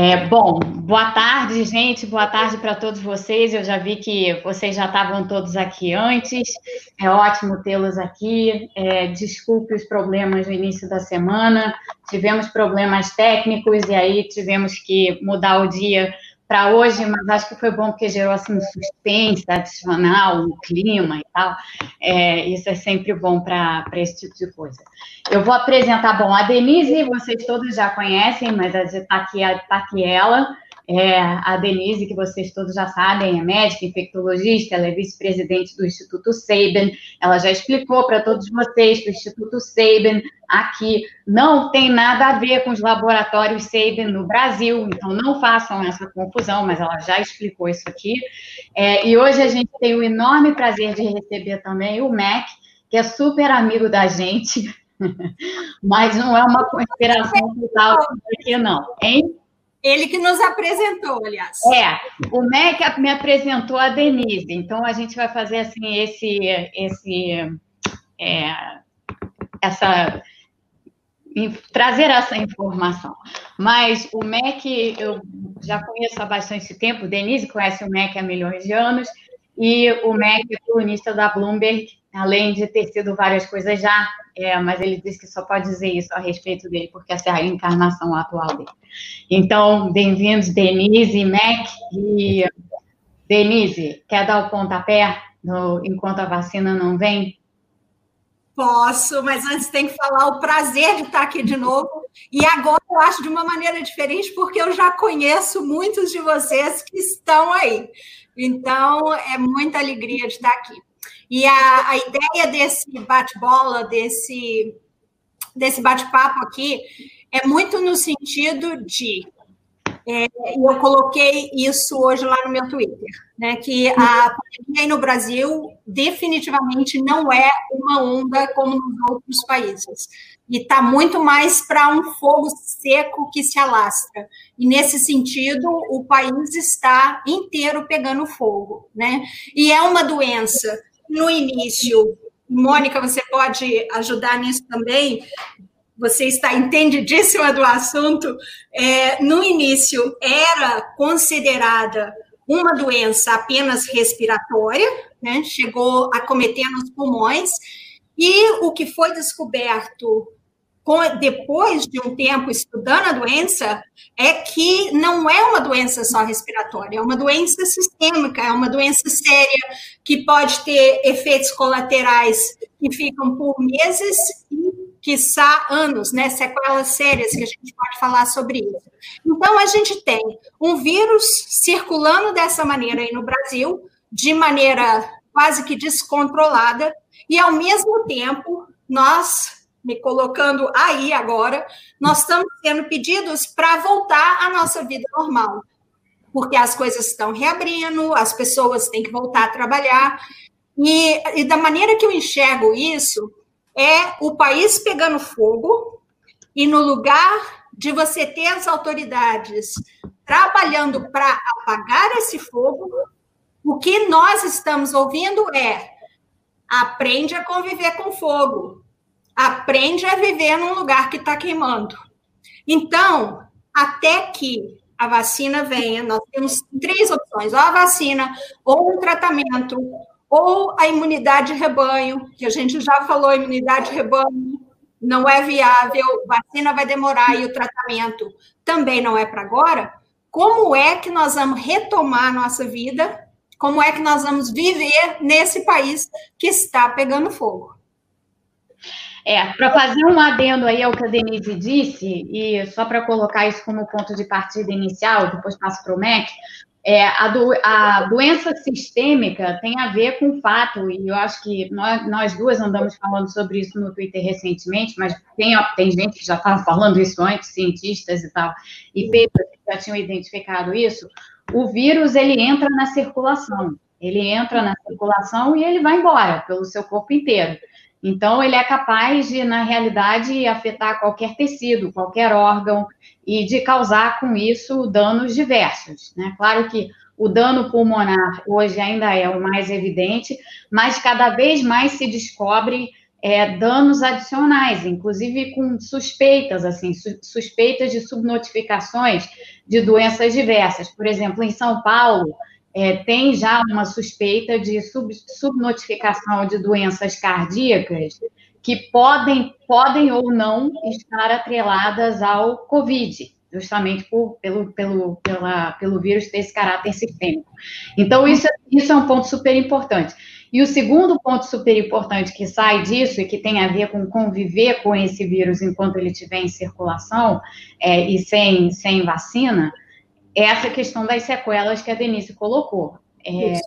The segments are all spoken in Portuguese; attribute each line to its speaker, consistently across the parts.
Speaker 1: É, bom, boa tarde, gente. Boa tarde para todos vocês. Eu já vi que vocês já estavam todos aqui antes. É ótimo tê-los aqui. É, desculpe os problemas no início da semana. Tivemos problemas técnicos e aí tivemos que mudar o dia para hoje, mas acho que foi bom porque gerou assim, um suspense adicional, um clima e tal. É, isso é sempre bom para esse tipo de coisa. Eu vou apresentar, bom, a Denise, vocês todos já conhecem, mas está aqui, tá aqui ela. É, a Denise, que vocês todos já sabem, é médica, infectologista, ela é vice-presidente do Instituto Sabin. Ela já explicou para todos vocês que o Instituto Sabin aqui não tem nada a ver com os laboratórios Sabin no Brasil, então não façam essa confusão, mas ela já explicou isso aqui. É, e hoje a gente tem o enorme prazer de receber também o Mac, que é super amigo da gente, mas não é uma conspiração total aqui, não, hein?
Speaker 2: Ele que nos apresentou, aliás.
Speaker 1: É, o MEC me apresentou a Denise, então a gente vai fazer assim esse, esse, é, essa trazer essa informação. Mas o MEC eu já conheço há bastante tempo, Denise conhece o MEC há milhões de anos, e o MEC é colunista da Bloomberg, além de ter sido várias coisas já, é, mas ele disse que só pode dizer isso a respeito dele, porque essa é a encarnação atual dele. Então, bem-vindos, Denise Mac. E, Denise, quer dar o pontapé no, enquanto a vacina não vem?
Speaker 2: Posso, mas antes tem que falar o prazer de estar aqui de novo. E agora eu acho de uma maneira diferente, porque eu já conheço muitos de vocês que estão aí. Então, é muita alegria de estar aqui. E a, a ideia desse bate-bola, desse, desse bate-papo aqui, é muito no sentido de. É, eu coloquei isso hoje lá no meu Twitter, né? Que a pandemia aí no Brasil definitivamente não é uma onda como nos outros países. E está muito mais para um fogo seco que se alastra. E nesse sentido, o país está inteiro pegando fogo, né? E é uma doença no início, Mônica, você pode ajudar nisso também, você está entendidíssima do assunto, é, no início era considerada uma doença apenas respiratória, né, chegou a cometer nos pulmões, e o que foi descoberto depois de um tempo estudando a doença, é que não é uma doença só respiratória, é uma doença sistêmica, é uma doença séria, que pode ter efeitos colaterais que ficam por meses e, quiçá, anos, né? Sequelas sérias que a gente pode falar sobre isso. Então, a gente tem um vírus circulando dessa maneira aí no Brasil, de maneira quase que descontrolada, e, ao mesmo tempo, nós me colocando aí agora, nós estamos sendo pedidos para voltar à nossa vida normal, porque as coisas estão reabrindo, as pessoas têm que voltar a trabalhar, e, e da maneira que eu enxergo isso, é o país pegando fogo, e no lugar de você ter as autoridades trabalhando para apagar esse fogo, o que nós estamos ouvindo é aprende a conviver com fogo, aprende a viver num lugar que está queimando. Então, até que a vacina venha, nós temos três opções: ou a vacina, ou um tratamento, ou a imunidade de rebanho, que a gente já falou, imunidade de rebanho não é viável, vacina vai demorar e o tratamento também não é para agora. Como é que nós vamos retomar a nossa vida? Como é que nós vamos viver nesse país que está pegando fogo?
Speaker 1: É, para fazer um adendo aí ao que a Denise disse, e só para colocar isso como ponto de partida inicial, depois passo para o MEC, é, a, do, a, doença sistêmica tem a ver com o fato, e eu acho que nós, nós duas andamos falando sobre isso no Twitter recentemente, mas tem, tem gente que já estava falando isso antes, cientistas e tal, e que já tinham identificado isso. O vírus, ele entra na circulação, ele entra na circulação e ele vai embora pelo seu corpo inteiro. Então, ele é capaz de, na realidade, afetar qualquer tecido, qualquer órgão e de causar com isso danos diversos. Né? Claro que o dano pulmonar hoje ainda é o mais evidente, mas cada vez mais se descobre é, danos adicionais, inclusive com suspeitas, assim, su suspeitas de subnotificações de doenças diversas. Por exemplo, em São Paulo, é, tem já uma suspeita de sub subnotificação de doenças cardíacas que podem, podem ou não estar atreladas ao Covid, justamente por, pelo, pelo, pela, pelo vírus ter esse caráter sistêmico. Então, isso, isso é um ponto super importante. E o segundo ponto super importante que sai disso e que tem a ver com conviver com esse vírus enquanto ele estiver em circulação é, e sem, sem vacina, é essa questão das sequelas que a Denise colocou. É,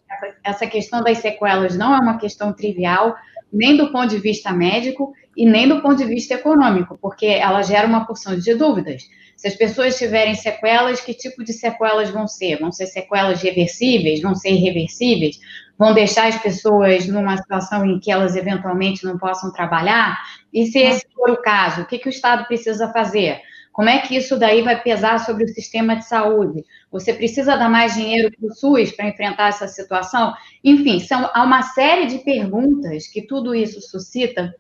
Speaker 1: essa questão das sequelas não é uma questão trivial, nem do ponto de vista médico e nem do ponto de vista econômico, porque ela gera uma porção de dúvidas. Se as pessoas tiverem sequelas, que tipo de sequelas vão ser? Vão ser sequelas reversíveis? Vão ser irreversíveis? Vão deixar as pessoas numa situação em que elas eventualmente não possam trabalhar? E se esse for o caso, o que, que o Estado precisa fazer? Como é que isso daí vai pesar sobre o sistema de saúde? Você precisa dar mais dinheiro para o SUS para enfrentar essa situação? Enfim, são, há uma série de perguntas que tudo isso suscita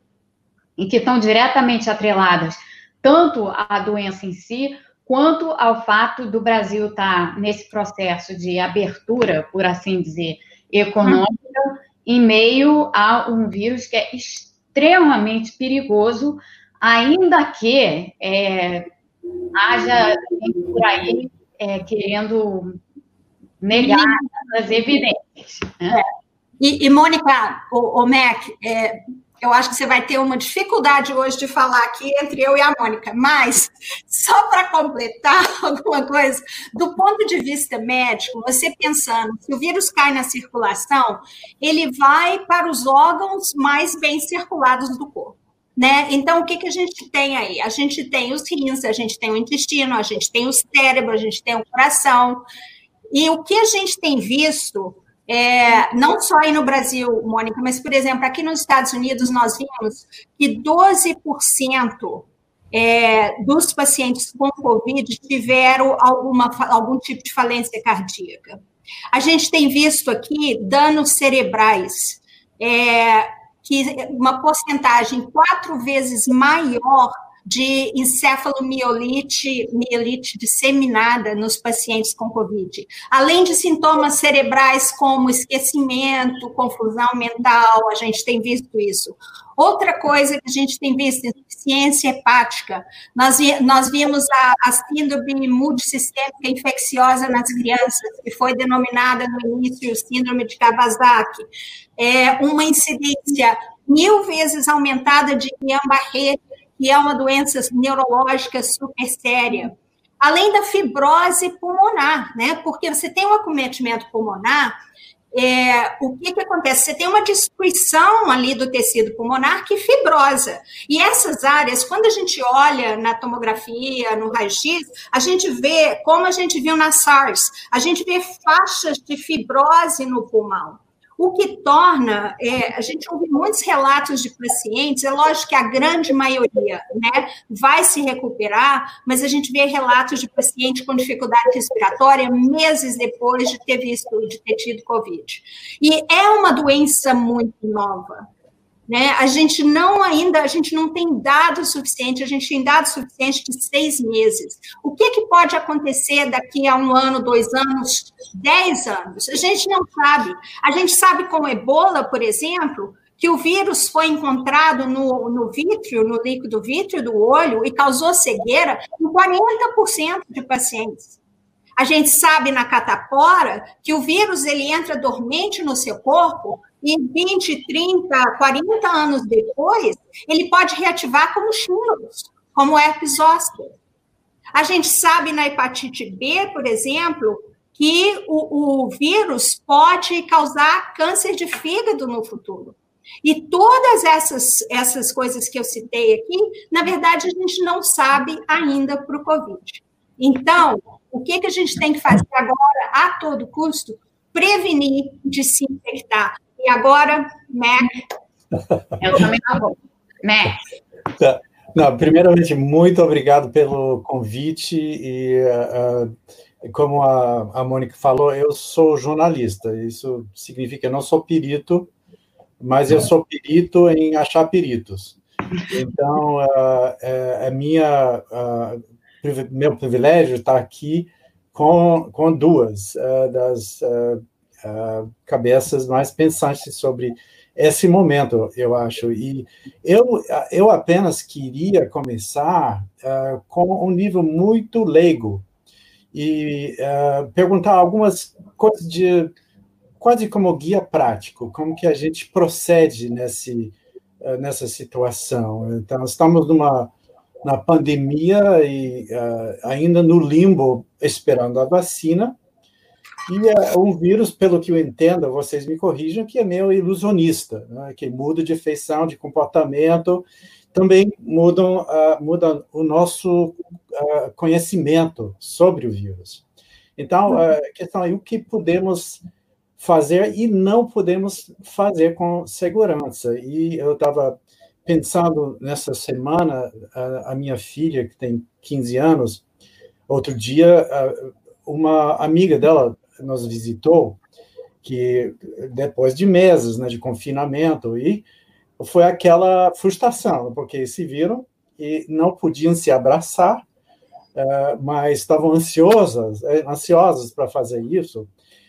Speaker 1: e que estão diretamente atreladas tanto à doença em si, quanto ao fato do Brasil estar nesse processo de abertura, por assim dizer, econômica, em meio a um vírus que é extremamente perigoso, ainda que é, haja por aí é, querendo negar as evidências. Né?
Speaker 2: É. E, e, Mônica, o, o Mac, é, eu acho que você vai ter uma dificuldade hoje de falar aqui entre eu e a Mônica, mas só para completar alguma coisa, do ponto de vista médico, você pensando, se o vírus cai na circulação, ele vai para os órgãos mais bem circulados do corpo. Né? Então, o que, que a gente tem aí? A gente tem os rins, a gente tem o intestino, a gente tem o cérebro, a gente tem o coração. E o que a gente tem visto, é, não só aí no Brasil, Mônica, mas, por exemplo, aqui nos Estados Unidos, nós vimos que 12% é, dos pacientes com Covid tiveram alguma, algum tipo de falência cardíaca. A gente tem visto aqui danos cerebrais. É, que uma porcentagem quatro vezes maior de encefalomielite mielite disseminada nos pacientes com Covid. Além de sintomas cerebrais como esquecimento, confusão mental, a gente tem visto isso. Outra coisa que a gente tem visto, insuficiência hepática. Nós, nós vimos a, a síndrome multissistêmica infecciosa nas crianças, que foi denominada no início síndrome de Kawasaki. É uma incidência mil vezes aumentada de Guillain-Barré, que é uma doença neurológica super séria. Além da fibrose pulmonar, né? Porque você tem um acometimento pulmonar, é, o que, que acontece? Você tem uma destruição ali do tecido pulmonar que fibrosa. E essas áreas, quando a gente olha na tomografia, no raio-x, a gente vê, como a gente viu na SARS, a gente vê faixas de fibrose no pulmão. O que torna, é, a gente ouve muitos relatos de pacientes, é lógico que a grande maioria né, vai se recuperar, mas a gente vê relatos de pacientes com dificuldade respiratória meses depois de ter visto, de ter tido Covid. E é uma doença muito nova. Né? A gente não ainda, a gente não tem dados suficientes, a gente tem dados suficientes de seis meses. O que, que pode acontecer daqui a um ano, dois anos, dez anos? A gente não sabe. A gente sabe com ebola, por exemplo, que o vírus foi encontrado no, no vítreo, no líquido vítreo do olho e causou cegueira em 40% de pacientes. A gente sabe na catapora que o vírus ele entra dormente no seu corpo e 20, 30, 40 anos depois, ele pode reativar como shingles, como herpes zoster. A gente sabe na hepatite B, por exemplo, que o, o vírus pode causar câncer de fígado no futuro. E todas essas, essas coisas que eu citei aqui, na verdade, a gente não sabe ainda para o Covid. Então, o que, que a gente tem que fazer agora, a todo custo? Prevenir de se infectar. E agora, Mac. Eu também não
Speaker 3: Mac. Tá. Não, primeiramente, muito obrigado pelo convite e uh, como a, a Mônica falou, eu sou jornalista. Isso significa que eu não sou perito, mas eu sou perito em achar peritos. Então, uh, é, é minha, uh, meu privilégio estar aqui com, com duas uh, cabeças mais pensantes sobre esse momento, eu acho. E eu, eu apenas queria começar com um nível muito leigo e perguntar algumas coisas de quase como guia prático, como que a gente procede nesse, eh, nessa situação. Então, estamos numa na pandemia e uh, ainda no limbo, esperando a vacina, e uh, um vírus, pelo que eu entendo, vocês me corrijam, que é meio ilusionista, né? que muda de feição, de comportamento, também mudam, uh, muda o nosso conhecimento sobre o vírus. Então, a questão é o que podemos fazer e não podemos fazer com segurança. E eu estava pensando nessa semana, a, a, minha filha, que tem 15 anos, outro dia, uma amiga dela nos visitou, que depois de meses né, de confinamento, e foi aquela frustração, porque se viram e não podiam se abraçar, mas estavam ansiosas, ansiosas para fazer isso,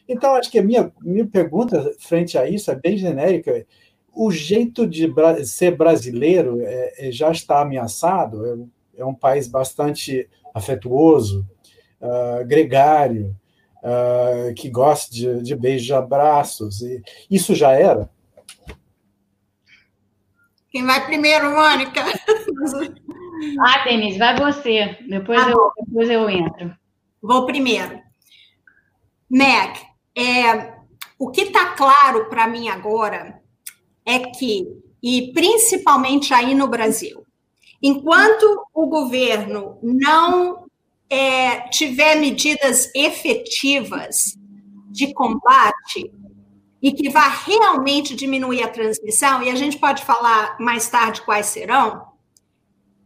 Speaker 3: então, acho que a minha, minha pergunta frente a isso é bem genérica. O jeito de ser brasileiro é, é, já está ameaçado, é, é, um país bastante afetuoso, uh, gregário, uh, que gosta de, de beijos-abraços. Isso já era?
Speaker 2: Quem vai primeiro, Mônica?
Speaker 1: Ah, Denise, vai você. Depois, ah, eu, depois eu entro.
Speaker 2: Vou primeiro. Mac, é, o que está claro para mim agora é que, e principalmente aí no Brasil, enquanto o governo não é, tiver medidas efetivas de combate e que vá realmente diminuir a transmissão, e a gente pode falar mais tarde quais serão,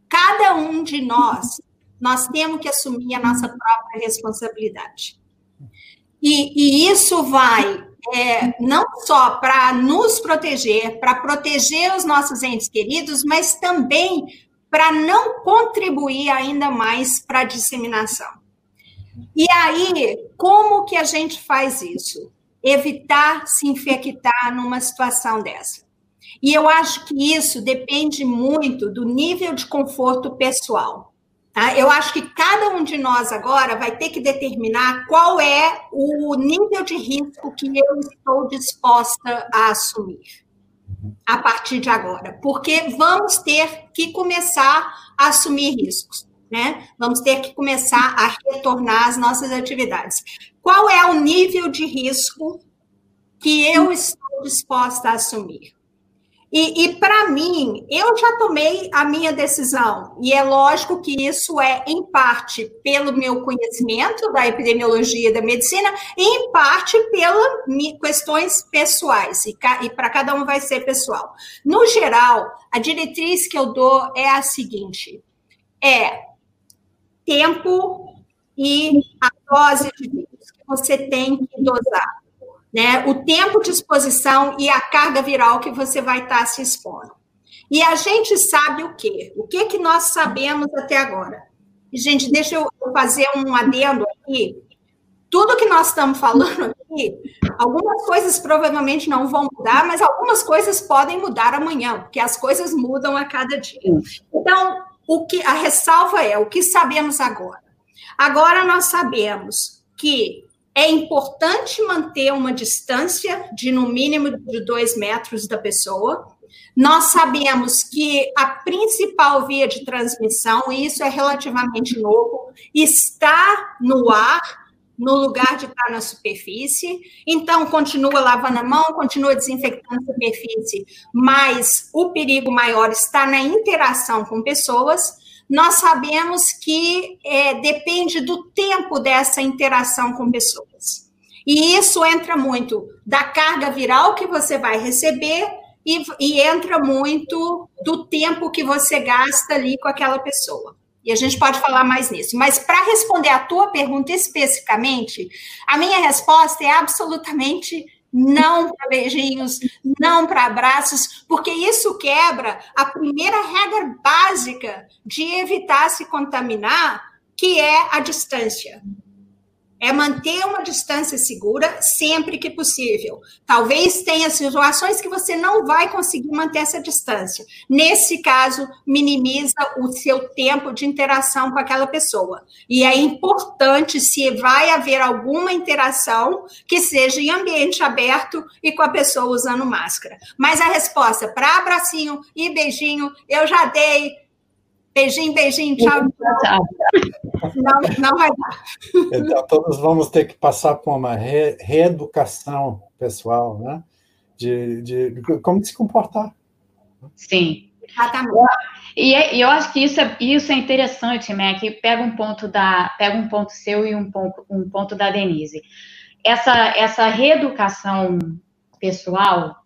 Speaker 2: cada um de nós, nós temos que assumir a nossa própria responsabilidade. E, e isso vai é, não só para nos proteger, para proteger os nossos entes queridos, mas também para não contribuir ainda mais para a disseminação. E aí, como que a gente faz isso? Evitar se infectar numa situação dessa. E eu acho que isso depende muito do nível de conforto pessoal. Tá? Eu acho que cada um de nós agora vai ter que determinar qual é o nível de risco que eu estou disposta a assumir a partir de agora, porque vamos ter que começar a assumir riscos, né? Vamos ter que começar a retornar às nossas atividades. Qual é o nível de risco que eu estou disposta a assumir? E, e para mim, eu já tomei a minha decisão, e é lógico que isso é, em parte, pelo meu conhecimento da epidemiologia e da medicina, e em parte pelas questões pessoais, e, e para cada um vai ser pessoal. No geral, a diretriz que eu dou é a seguinte: é tempo e a dose de vírus que você tem que dosar né? O tempo de exposição e a carga viral que você vai estar se expondo. E a gente sabe o quê? O que que nós sabemos até agora? Gente, deixa eu fazer um adendo aqui. Tudo que nós estamos falando aqui, algumas coisas provavelmente não vão mudar, mas algumas coisas podem mudar amanhã, porque as coisas mudam a cada dia. Então, o que a ressalva é o que sabemos agora. Agora nós sabemos que é importante manter uma distância de no mínimo de dois metros da pessoa. Nós sabemos que a principal via de transmissão, e isso é relativamente novo, está no ar, no lugar de estar na superfície. Então, continua lavando a mão, continua desinfectando a superfície, mas o perigo maior está na interação com pessoas nós sabemos que é, depende do tempo dessa interação com pessoas. E isso entra muito da carga viral que você vai receber e, e entra muito do tempo que você gasta ali com aquela pessoa. E a gente pode falar mais nisso. Mas para responder a tua pergunta especificamente, a minha resposta é absolutamente não para beijinhos, não para abraços, porque isso quebra a primeira regra básica de evitar se contaminar, que é a distância é manter uma distância segura sempre que possível. Talvez tenha situações que você não vai conseguir manter essa distância. Nesse caso, minimiza o seu tempo de interação com aquela pessoa. E é importante, se vai haver alguma interação, que seja em ambiente aberto e com a pessoa usando máscara. Mas a resposta para abracinho e beijinho, eu já dei Beijinho, beijinho, tchau. tchau. Não, não vai dar.
Speaker 3: Então, todos vamos ter que passar por uma re, reeducação pessoal, né? De, de, de, como se comportar.
Speaker 1: Sim. Exatamente. E, é, e eu acho que isso é, isso é interessante, Mac. Pega um ponto da, pega um ponto seu e um ponto, um ponto da Denise. Essa, essa reeducação pessoal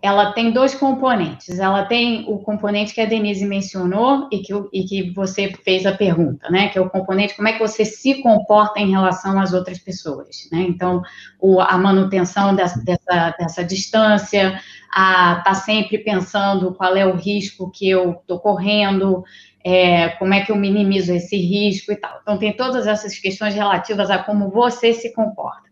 Speaker 1: ela tem dois componentes. Ela tem o componente que a Denise mencionou e que, e que você fez a pergunta, né? Que é o componente como é que você se comporta em relação às outras pessoas, né? Então, o, a manutenção dessa, dessa, dessa distância, a tá sempre pensando qual é o risco que eu estou correndo, é, como é que eu minimizo esse risco e tal. Então, tem todas essas questões relativas a como você se comporta.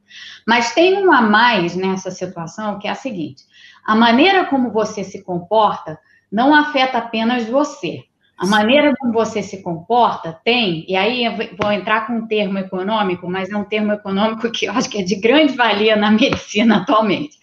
Speaker 1: Mas tem um a mais nessa situação que é a seguinte: a maneira como você se comporta não afeta apenas você. A maneira como você se comporta tem, e aí eu vou entrar com um termo econômico, mas é um termo econômico que eu acho que é de grande valia na medicina atualmente.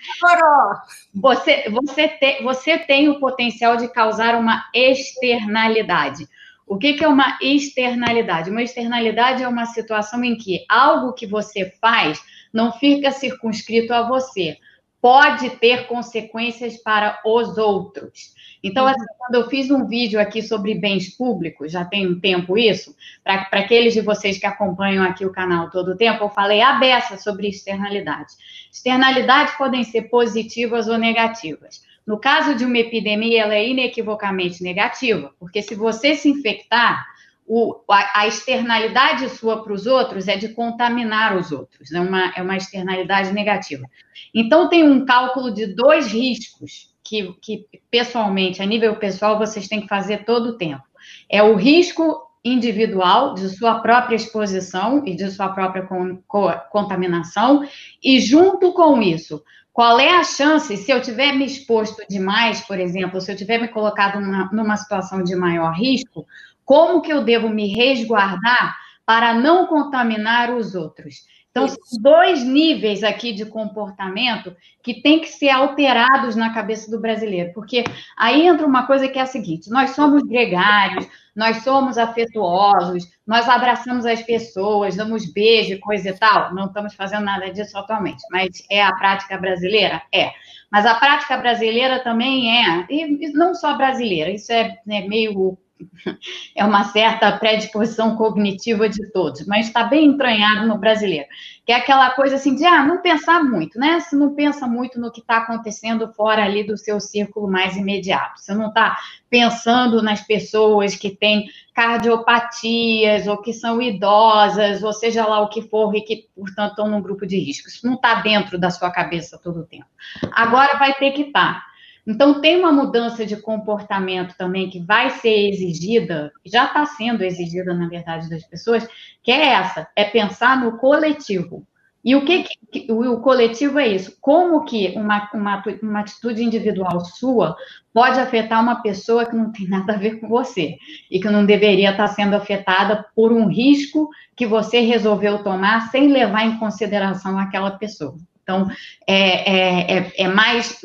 Speaker 1: Você, você, te, você tem o potencial de causar uma externalidade. O que, que é uma externalidade? Uma externalidade é uma situação em que algo que você faz não fica circunscrito a você pode ter consequências para os outros. Então, assim, quando eu fiz um vídeo aqui sobre bens públicos, já tem um tempo isso, para aqueles de vocês que acompanham aqui o canal todo o tempo, eu falei a beça sobre externalidades. Externalidades podem ser positivas ou negativas. No caso de uma epidemia, ela é inequivocamente negativa, porque se você se infectar, o, a, a, externalidade sua para os outros é de contaminar os outros, é uma, é uma externalidade negativa. Então, tem um cálculo de dois riscos que, que, pessoalmente, a nível pessoal, vocês têm que fazer todo o tempo. É o risco individual de sua própria exposição e de sua própria con, co, contaminação, e junto com isso, qual é a chance, se eu tiver me exposto demais, por exemplo, se eu tiver me colocado numa, numa situação de maior risco, como que eu devo me resguardar para não contaminar os outros? Então, são dois níveis aqui de comportamento que tem que ser alterados na cabeça do brasileiro, porque aí entra uma coisa que é a seguinte: nós somos gregários, nós somos afetuosos, nós abraçamos as pessoas, damos beijo, coisa e tal. Não estamos fazendo nada disso atualmente, mas é a prática brasileira? É. Mas a prática brasileira também é, e não só brasileira, isso é né, meio é uma certa predisposição cognitiva de todos, mas está bem entranhado no brasileiro, que é aquela coisa assim de ah, não pensar muito, né? Você não pensa muito no que está acontecendo fora ali do seu círculo mais imediato. Você não está pensando nas pessoas que têm cardiopatias ou que são idosas, ou seja lá o que for, e que, portanto, estão num grupo de risco. Isso não está dentro da sua cabeça todo o tempo. Agora vai ter que estar. Tá. Então, tem uma mudança de comportamento também que vai ser exigida, já está sendo exigida, na verdade, das pessoas, que é essa: é pensar no coletivo. E o que, que o, coletivo é isso? Como que uma, uma, uma atitude individual sua pode afetar uma pessoa que não tem nada a ver com você e que não deveria estar sendo afetada por um risco que você resolveu tomar sem levar em consideração aquela pessoa? Então, é, é, é, é mais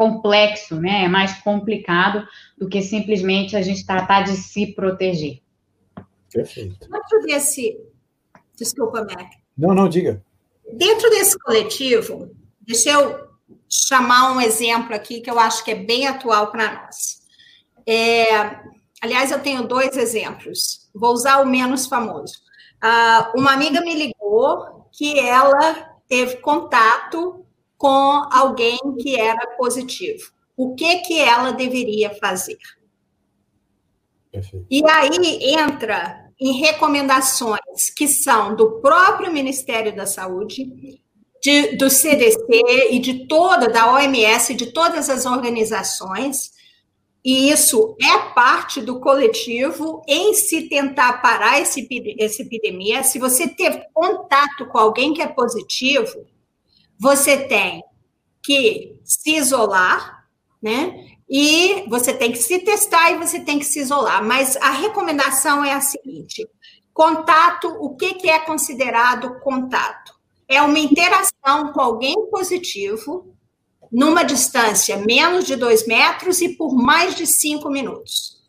Speaker 1: complexo, né? É mais complicado do que simplesmente a gente tratar de se proteger.
Speaker 3: Perfeito.
Speaker 2: Dentro desse. Desculpa, Mac.
Speaker 3: Não, não, diga.
Speaker 2: Dentro desse coletivo, deixa eu chamar um exemplo aqui que eu acho que é bem atual para nós. É, aliás, eu tenho dois exemplos. Vou usar o menos famoso. Uh, uma amiga me ligou que ela teve contato com alguém que era positivo. O que que ela deveria fazer? Perfeito. E aí entra em recomendações que são do próprio Ministério da Saúde de, do CDC e de toda, da OMS, de todas as organizações, e isso é parte do coletivo em se tentar parar esse, essa epidemia. Se você ter contato com alguém que é positivo, você tem que se isolar, né? E você tem que se testar e você tem que se isolar. Mas a recomendação é a seguinte: contato, o que, que é considerado contato? É uma interação com alguém positivo numa distância menos de dois metros e por mais de cinco minutos.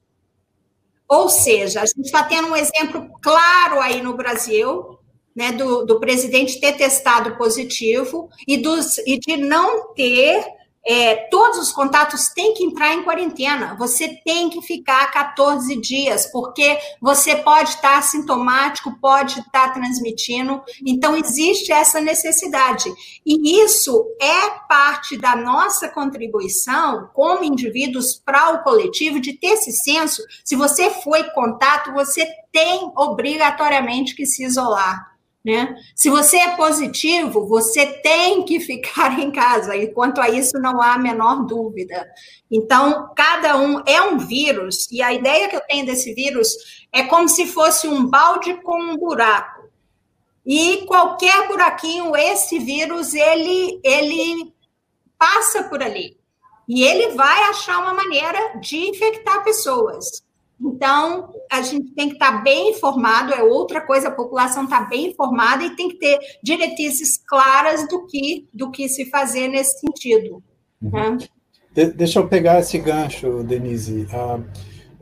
Speaker 2: Ou seja, a gente está tendo um exemplo claro aí no Brasil, né, do, do presidente ter testado positivo e, dos, e de não ter é, todos os contatos têm que entrar em quarentena. Você tem que ficar 14 dias, porque você pode estar sintomático, pode estar transmitindo. Então, existe essa necessidade. E isso é parte da nossa contribuição como indivíduos para o coletivo, de ter esse senso. Se você foi contato, você tem obrigatoriamente que se isolar. Né? Se você é positivo, você tem que ficar em casa, e quanto a isso não há a menor dúvida. Então, cada um é um vírus, e a ideia que eu tenho desse vírus é como se fosse um balde com um buraco. E qualquer buraquinho, esse vírus, ele, ele passa por ali. E ele vai achar uma maneira de infectar pessoas. Então, a gente tem que estar bem informado, é outra coisa, a população está bem informada e tem que ter diretrizes claras do que, do que se fazer nesse sentido. Uhum. Né?
Speaker 3: De, deixa eu pegar esse gancho, Denise. Ah,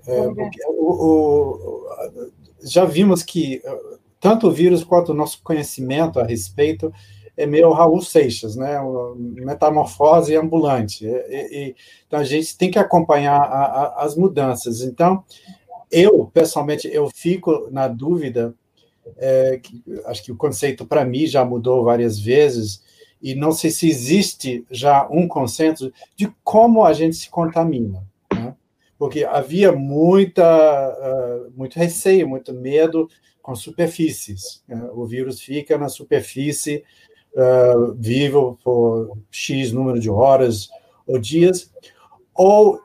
Speaker 3: é, o, o, já vimos que tanto o vírus quanto o nosso conhecimento a respeito é meio Raul Seixas, né? Metamorfose ambulante. E, e, então a gente tem que acompanhar a, a, as mudanças. Então, eu pessoalmente eu fico na dúvida. É, que, acho que o conceito para mim já mudou várias vezes e não sei se existe já um consenso de como a gente se contamina, né? porque havia muita uh, muito receio, muito medo com superfícies. Né? O vírus fica na superfície uh, vivo por X número de horas ou dias, ou,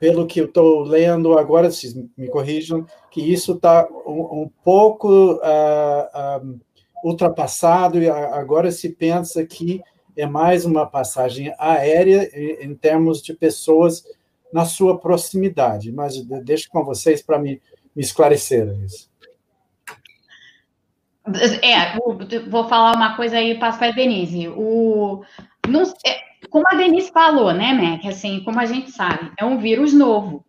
Speaker 3: pelo que eu estou lendo agora, me corrijam, que isso está um, um, pouco uh, ultrapassado e agora se pensa que é mais uma passagem aérea em, em termos de pessoas na sua proximidade. Mas deixo com vocês para me, me esclarecer isso.
Speaker 1: É, vou falar uma coisa aí e passo para a Denise. O, não, é, como a Denise falou, né, Mac? Assim, como a gente sabe, é um vírus novo.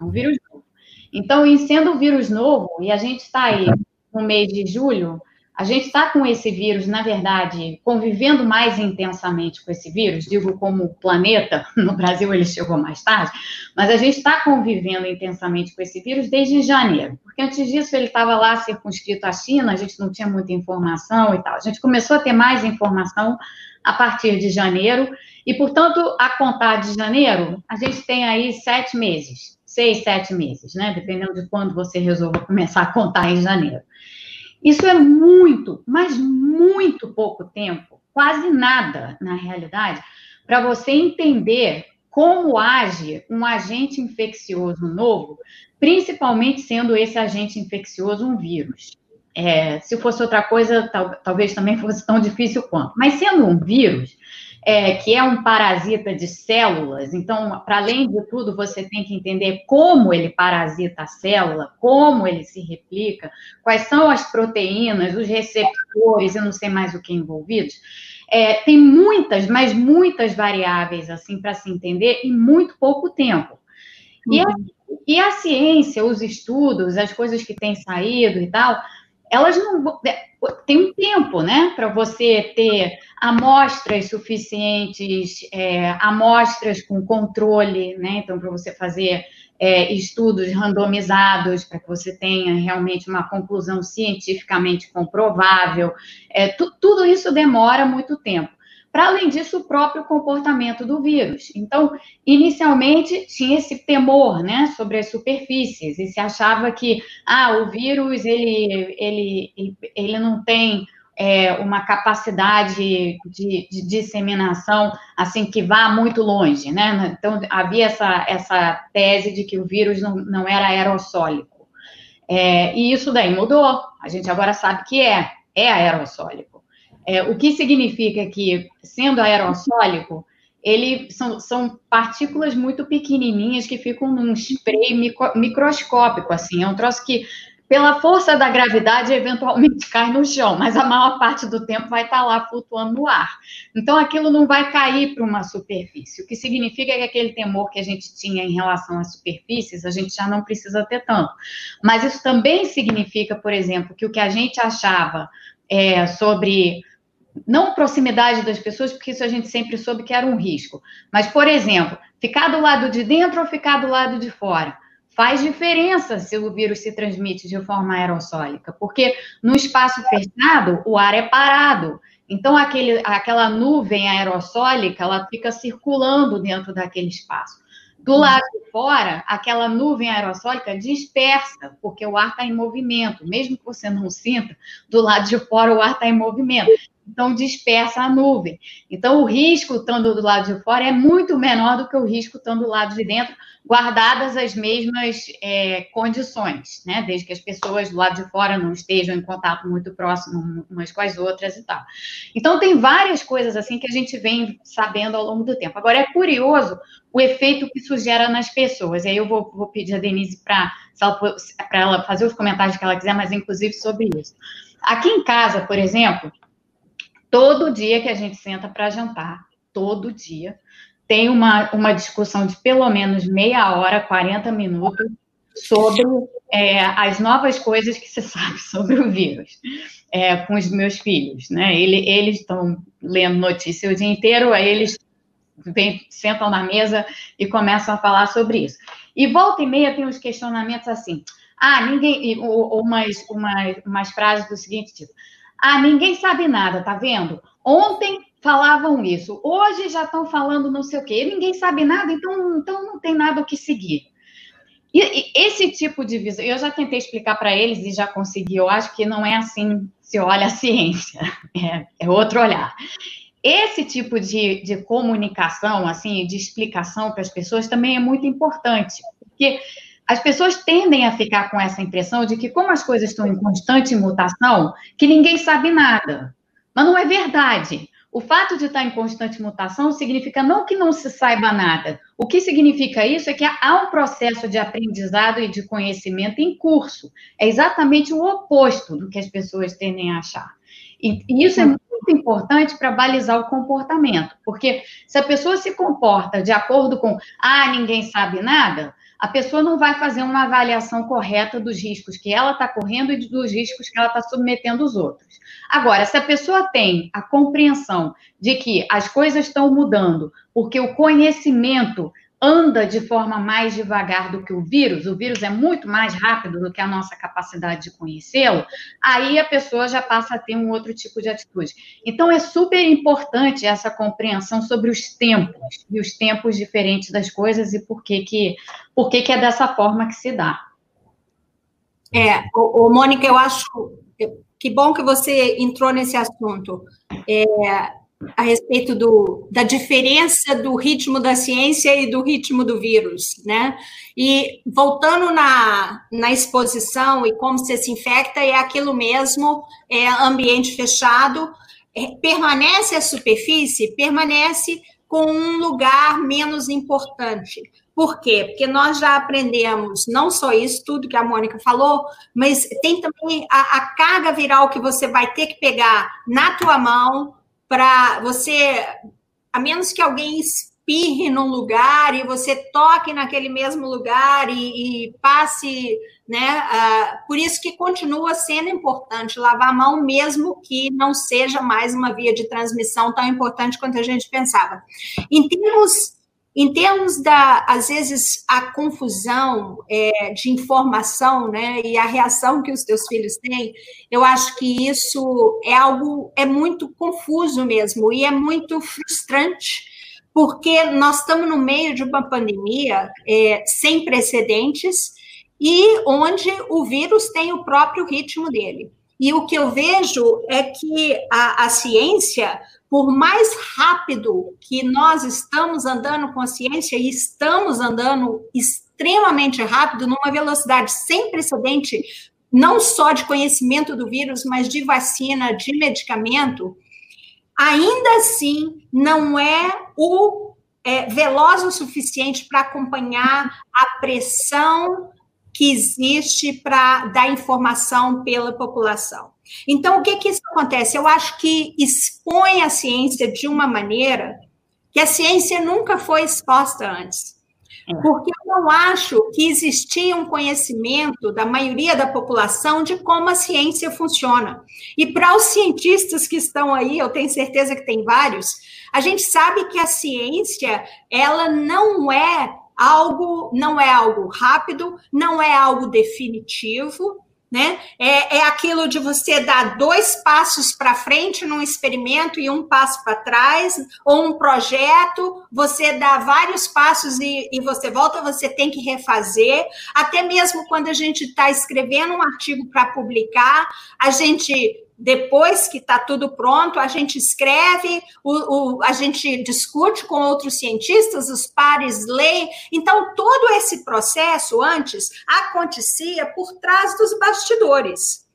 Speaker 1: É um vírus novo. Então, em sendo um vírus novo, e a gente está aí no mês de julho, a gente está com esse vírus, na verdade, convivendo mais intensamente com esse vírus, digo como planeta, no Brasil ele chegou mais tarde, mas a gente está convivendo intensamente com esse vírus desde janeiro, porque antes disso ele estava lá circunscrito à China, a gente não tinha muita informação e tal. A gente começou a ter mais informação a partir de janeiro, e, portanto, a contar de janeiro, a gente tem aí sete meses, seis, sete meses, né? Dependendo de quando você resolva começar a contar em janeiro. Isso é muito, mas muito pouco tempo, quase nada, na realidade, para você entender como age um agente infeccioso novo, principalmente sendo esse agente infeccioso um vírus. É, se fosse outra coisa, tal, talvez também fosse tão difícil quanto. Mas sendo um vírus, é, que é um parasita de células, então, para além de tudo, você tem que entender como ele parasita a célula, como ele se replica, quais são as proteínas, os receptores, eu não sei mais o que envolvidos. É, tem muitas, mas muitas variáveis assim para se entender em muito pouco tempo. E, a, uhum. e a ciência, os estudos, as coisas que têm saído e tal, elas não é, tem um tempo, né, para você ter amostras suficientes, é, amostras com controle, né, então para você fazer é, estudos randomizados para que você tenha realmente uma conclusão cientificamente comprovável, é, tudo isso demora muito tempo. Para além disso, o próprio comportamento do vírus. Então, inicialmente tinha esse temor, né, sobre as superfícies e se achava que, ah, o vírus ele ele ele não tem é, uma capacidade de, de, disseminação assim que vá muito longe, né? Então havia essa, essa tese de que o vírus não, não era aerossólico. É, e isso daí mudou. A gente agora sabe que é, é aerossólico. É, o que significa que, sendo aerossólico, ele são, são partículas muito pequenininhas que ficam num spray micro, microscópico, assim, é um troço que pela força da gravidade, eventualmente cai no chão, mas a maior parte do tempo vai estar lá flutuando no ar. Então, aquilo não vai cair para uma superfície, o que significa que aquele temor que a gente tinha em relação às superfícies, a gente já não precisa ter tanto. Mas isso também significa, por exemplo, que o que a gente achava é, sobre não proximidade das pessoas, porque isso a gente sempre soube que era um risco, mas, por exemplo, ficar do lado de dentro ou ficar do lado de fora faz diferença se o vírus se transmite de forma aerossólica, porque no espaço fechado o ar é parado. Então, aquele, aquela nuvem aerossólica, ela fica circulando dentro daquele espaço. Do lado de fora, aquela nuvem aerossólica dispersa, porque o ar está em movimento. Mesmo que você não sinta, do lado de fora o ar está em movimento. Então, dispersa a nuvem. Então, o risco estando do lado de fora é muito menor do que o risco estando do lado de dentro, guardadas as mesmas é, condições, né? Desde que as pessoas do lado de fora não estejam em contato muito próximo umas com as outras e tal. Então, tem várias coisas assim que a gente vem sabendo ao longo do tempo. Agora, é curioso o efeito que isso gera nas pessoas. E aí eu vou, vou pedir a Denise para ela fazer os comentários que ela quiser, mas inclusive sobre isso. Aqui em casa, por exemplo, todo dia que a gente senta para jantar, todo dia, tem uma, uma discussão de pelo menos meia hora, 40 minutos, sobre é, as novas coisas que se sabe sobre o vírus, é, com os meus filhos. Né? Ele, eles estão lendo notícia o dia inteiro, aí eles vem, sentam na mesa e começam a falar sobre isso. E volta e meia tem uns questionamentos assim, ah, ninguém, ou, umas, umas, umas frases do seguinte tipo, ah, ninguém sabe nada, tá vendo? Ontem falavam isso. Hoje já estão falando não sei o quê. Ninguém sabe nada, então, então não tem nada o que seguir. E, e esse tipo de visão, eu já tentei explicar para eles e já consegui. Eu acho que não é assim se olha a ciência, é, é outro olhar. Esse tipo de, de comunicação, assim, de explicação para as pessoas também é muito importante, porque as pessoas tendem a ficar com essa impressão de que, como as coisas estão em constante mutação, que ninguém sabe nada. Mas não é verdade. O fato de estar em constante mutação significa não que não se saiba nada. O que significa isso é que há um processo de aprendizado e de conhecimento em curso. É exatamente o oposto do que as pessoas tendem a achar. E, isso é muito importante para balizar o comportamento, porque se a pessoa se comporta de acordo com, ah, ninguém sabe nada, a pessoa não vai fazer uma avaliação correta dos riscos que ela está correndo e dos riscos que ela está submetendo os outros. Agora, se a pessoa tem a compreensão de que as coisas estão mudando, porque o conhecimento anda de forma mais devagar do que o vírus, o vírus é muito mais rápido do que a nossa capacidade de conhecê-lo, aí a pessoa já passa a ter um outro tipo de atitude. Então, é super importante essa compreensão sobre os tempos e os tempos diferentes das coisas e por que, que, por que, que é dessa forma que se dá.
Speaker 2: É, o, o Mônica, eu acho que bom que você entrou nesse assunto. É, a respeito do, da diferença do ritmo da ciência e do ritmo do vírus, né? E voltando na, na exposição e como você se infecta, é aquilo mesmo, é ambiente fechado, é, permanece a superfície, permanece com um lugar menos importante. Por quê? Porque nós já aprendemos não só isso, tudo que a Mônica falou, mas tem também a, a carga viral que você vai ter que pegar na tua mão, para você, a menos que alguém espirre num lugar e você toque naquele mesmo lugar e, e passe, né? Uh, por isso que continua sendo importante lavar a mão, mesmo que não seja mais uma via de transmissão tão importante quanto a gente pensava. Em termos em termos da, às vezes, a confusão é, de informação, né, e a reação que os teus filhos têm, eu acho que isso é algo, é muito confuso mesmo, e é muito frustrante, porque nós estamos no meio de uma pandemia é, sem precedentes, e onde o vírus tem o próprio ritmo dele. E o que eu vejo é que a, a ciência, por mais rápido que nós estamos andando com a ciência, e estamos andando extremamente rápido, numa velocidade sem precedente, não só de conhecimento do vírus, mas de vacina, de medicamento, ainda assim não é o é, veloz o suficiente para acompanhar a pressão que existe para dar informação pela população. Então, o que, que isso acontece? Eu acho que expõe a ciência de uma maneira que a ciência nunca foi exposta antes. É. Porque eu não acho que existia um conhecimento da maioria da população de como a ciência funciona. E para os cientistas que estão aí, eu tenho certeza que tem vários, a gente sabe que a ciência, ela não é algo, não é algo rápido, não é algo definitivo, né? É, é aquilo de você dar dois passos para frente num experimento e um passo para trás, ou um projeto, você dá vários passos e, e você volta, você tem que refazer. Até mesmo quando a gente está escrevendo um artigo para publicar, a gente depois que está tudo pronto, a gente escreve, o, o, a gente discute com outros cientistas, os pares leem. Então, todo esse processo antes acontecia por trás dos bastidores.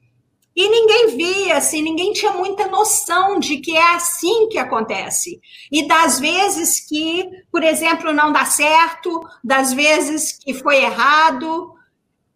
Speaker 2: E ninguém via, assim, ninguém tinha muita noção de que é assim que acontece. E das vezes que, por exemplo, não dá certo, das vezes que foi errado,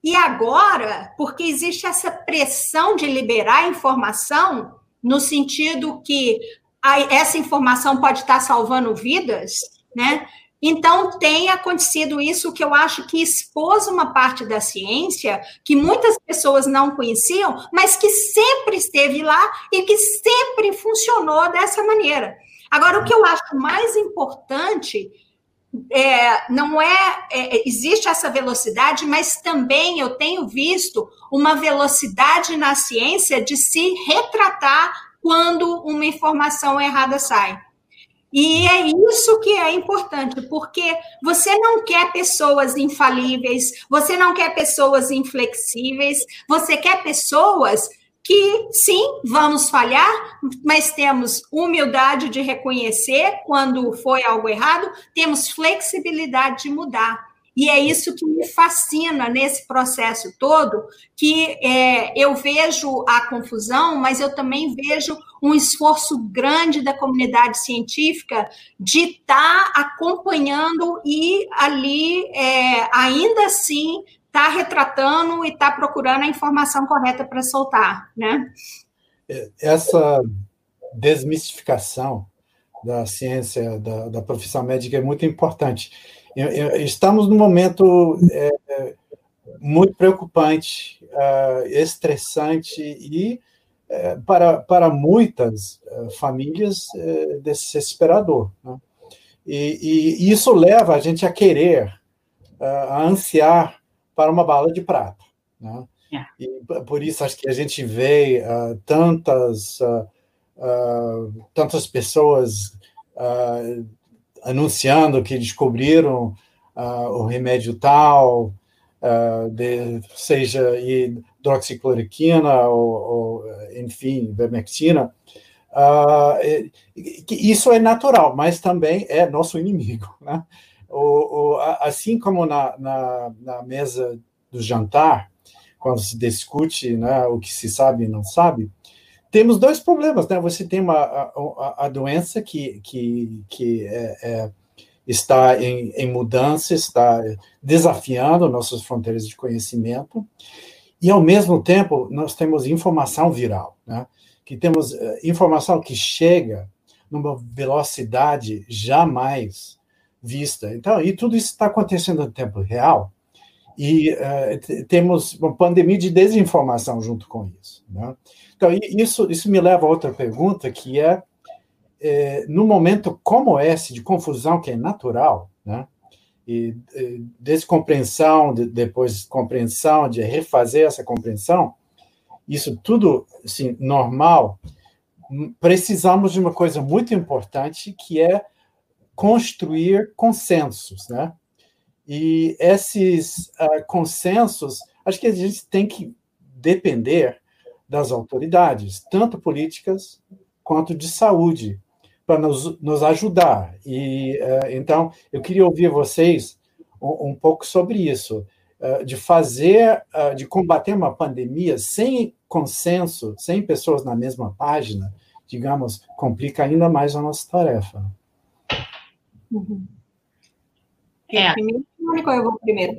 Speaker 2: e agora, porque existe essa pressão de liberar informação, no sentido que a, essa informação pode estar salvando vidas, né? Então, tem acontecido isso que eu acho que expôs uma parte da ciência que muitas pessoas não conheciam, mas que sempre esteve lá e que sempre funcionou dessa maneira. Agora, o que eu acho mais importante é, não é, é, existe essa velocidade, mas também eu tenho visto uma velocidade na ciência de se retratar quando uma informação errada sai. E é isso que é importante, porque você não quer pessoas infalíveis, você não quer pessoas inflexíveis, você quer pessoas que sim, vamos falhar, mas temos humildade de reconhecer quando foi algo errado, temos flexibilidade de mudar. E é isso que me fascina nesse processo todo, que é, eu vejo a confusão, mas eu também vejo um esforço grande da comunidade científica de estar tá acompanhando e ali, é, ainda assim, está retratando e está procurando a informação correta para soltar, né?
Speaker 3: Essa desmistificação da ciência, da, da profissão médica é muito importante. Estamos num momento é, muito preocupante, é, estressante e, é, para, para muitas é, famílias, é, desesperador. Né? E, e, isso leva a gente a querer, a ansiar para uma bala de prata. Né? É. E por isso acho que a gente vê uh, tantas, uh, uh, tantas pessoas anunciando que descobriram o remédio tal, de, seja hidroxicloroquina ou, ou enfim, vermectina. isso é natural, mas também é nosso inimigo. Né? O, o, assim como na, na, na, mesa do jantar, quando se discute né, o que se sabe e não sabe, temos dois problemas. Né? Você tem uma, a, a doença que, que, que é, é, está em, em mudança, está desafiando nossas fronteiras de conhecimento, e, ao mesmo tempo, nós temos informação viral, né? que temos uh, informação que chega numa velocidade jamais vista. Então, e tudo isso está acontecendo no tempo real, e uh, temos uma pandemia de desinformação junto com isso. Né? Então, isso, isso me leva a outra pergunta, que é, é no momento como esse de confusão, que é natural, né? e, e descompreensão, de, depois compreensão, de refazer essa compreensão, isso tudo assim, normal, precisamos de uma coisa muito importante, que é construir consensos, né? E esses uh, consensos, acho que a gente tem que depender das autoridades, tanto políticas quanto de saúde, para nos, nos ajudar. E uh, então eu queria ouvir vocês um, um pouco sobre isso, uh, de fazer, uh, de combater uma pandemia sem consenso, sem pessoas na mesma página, digamos, complica ainda mais a nossa tarefa.
Speaker 1: Uhum. É. Eu vou primeiro.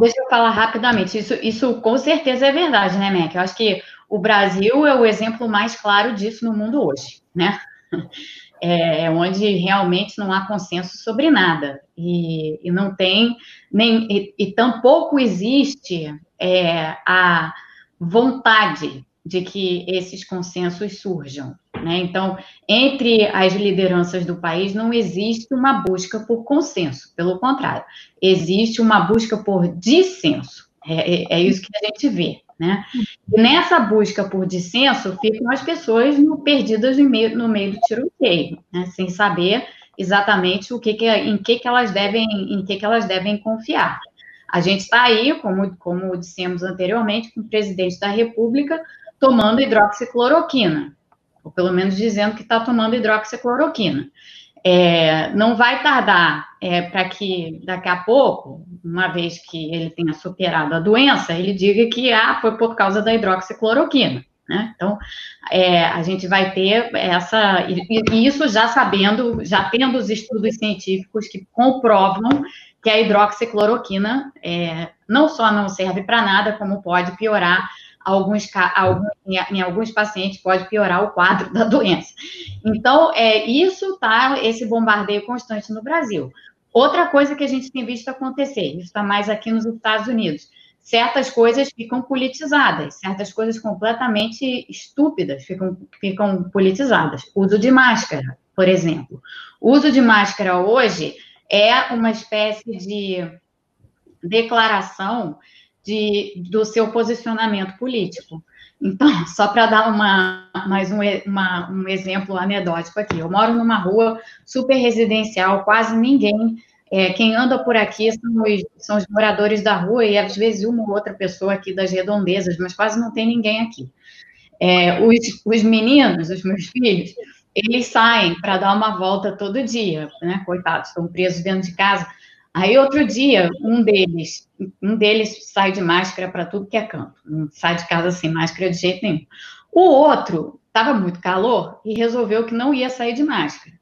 Speaker 1: deixa eu falar rapidamente. Isso, isso com certeza é verdade, né, Mac? Eu acho que o Brasil é o exemplo mais claro disso no mundo hoje, né? É, onde realmente não há consenso sobre nada e, e não tem nem e, e tampouco existe é, a vontade de que esses consensos surjam. Né? Então, entre as lideranças do país não existe uma busca por consenso, pelo contrário, existe uma busca por dissenso. É, é, é isso que a gente vê. Né? E nessa busca por dissenso, ficam as pessoas no, perdidas no meio, no meio do tiroteio, né? sem saber exatamente o que, que em que, que elas devem em que, que elas devem confiar. A gente está aí, como, como dissemos anteriormente, com o presidente da República tomando hidroxicloroquina, ou pelo menos dizendo que está tomando hidroxicloroquina. É, não vai tardar é, para que daqui a pouco, uma vez que ele tenha superado a doença, ele diga que ah, foi por causa da hidroxicloroquina. Né? Então, é, a gente vai ter essa. E isso já sabendo, já tendo os estudos científicos que comprovam que a hidroxicloroquina é, não só não serve para nada, como pode piorar alguns, alguns, em alguns pacientes pode piorar o quadro da doença. Então, é, isso tá esse bombardeio constante no Brasil. Outra coisa que a gente tem visto acontecer, isso está mais aqui nos Estados Unidos, certas coisas ficam politizadas, certas coisas completamente estúpidas ficam, ficam politizadas. Uso de máscara, por exemplo. O uso de máscara hoje é uma espécie de declaração de, do seu posicionamento político. Então, só para dar uma, mais um, uma, um exemplo anedótico aqui, eu moro numa rua super residencial, quase ninguém, é, quem anda por aqui são os, são os moradores da rua e às vezes uma ou outra pessoa aqui das redondezas, mas quase não tem ninguém aqui. É, os, os meninos, os meus filhos, eles saem para dar uma volta todo dia, né? Coitados, estão presos dentro de casa. Aí outro dia, um deles, um deles sai de máscara para tudo que é canto, não sai de casa sem máscara de jeito nenhum. O outro estava muito calor e resolveu que não ia sair de máscara.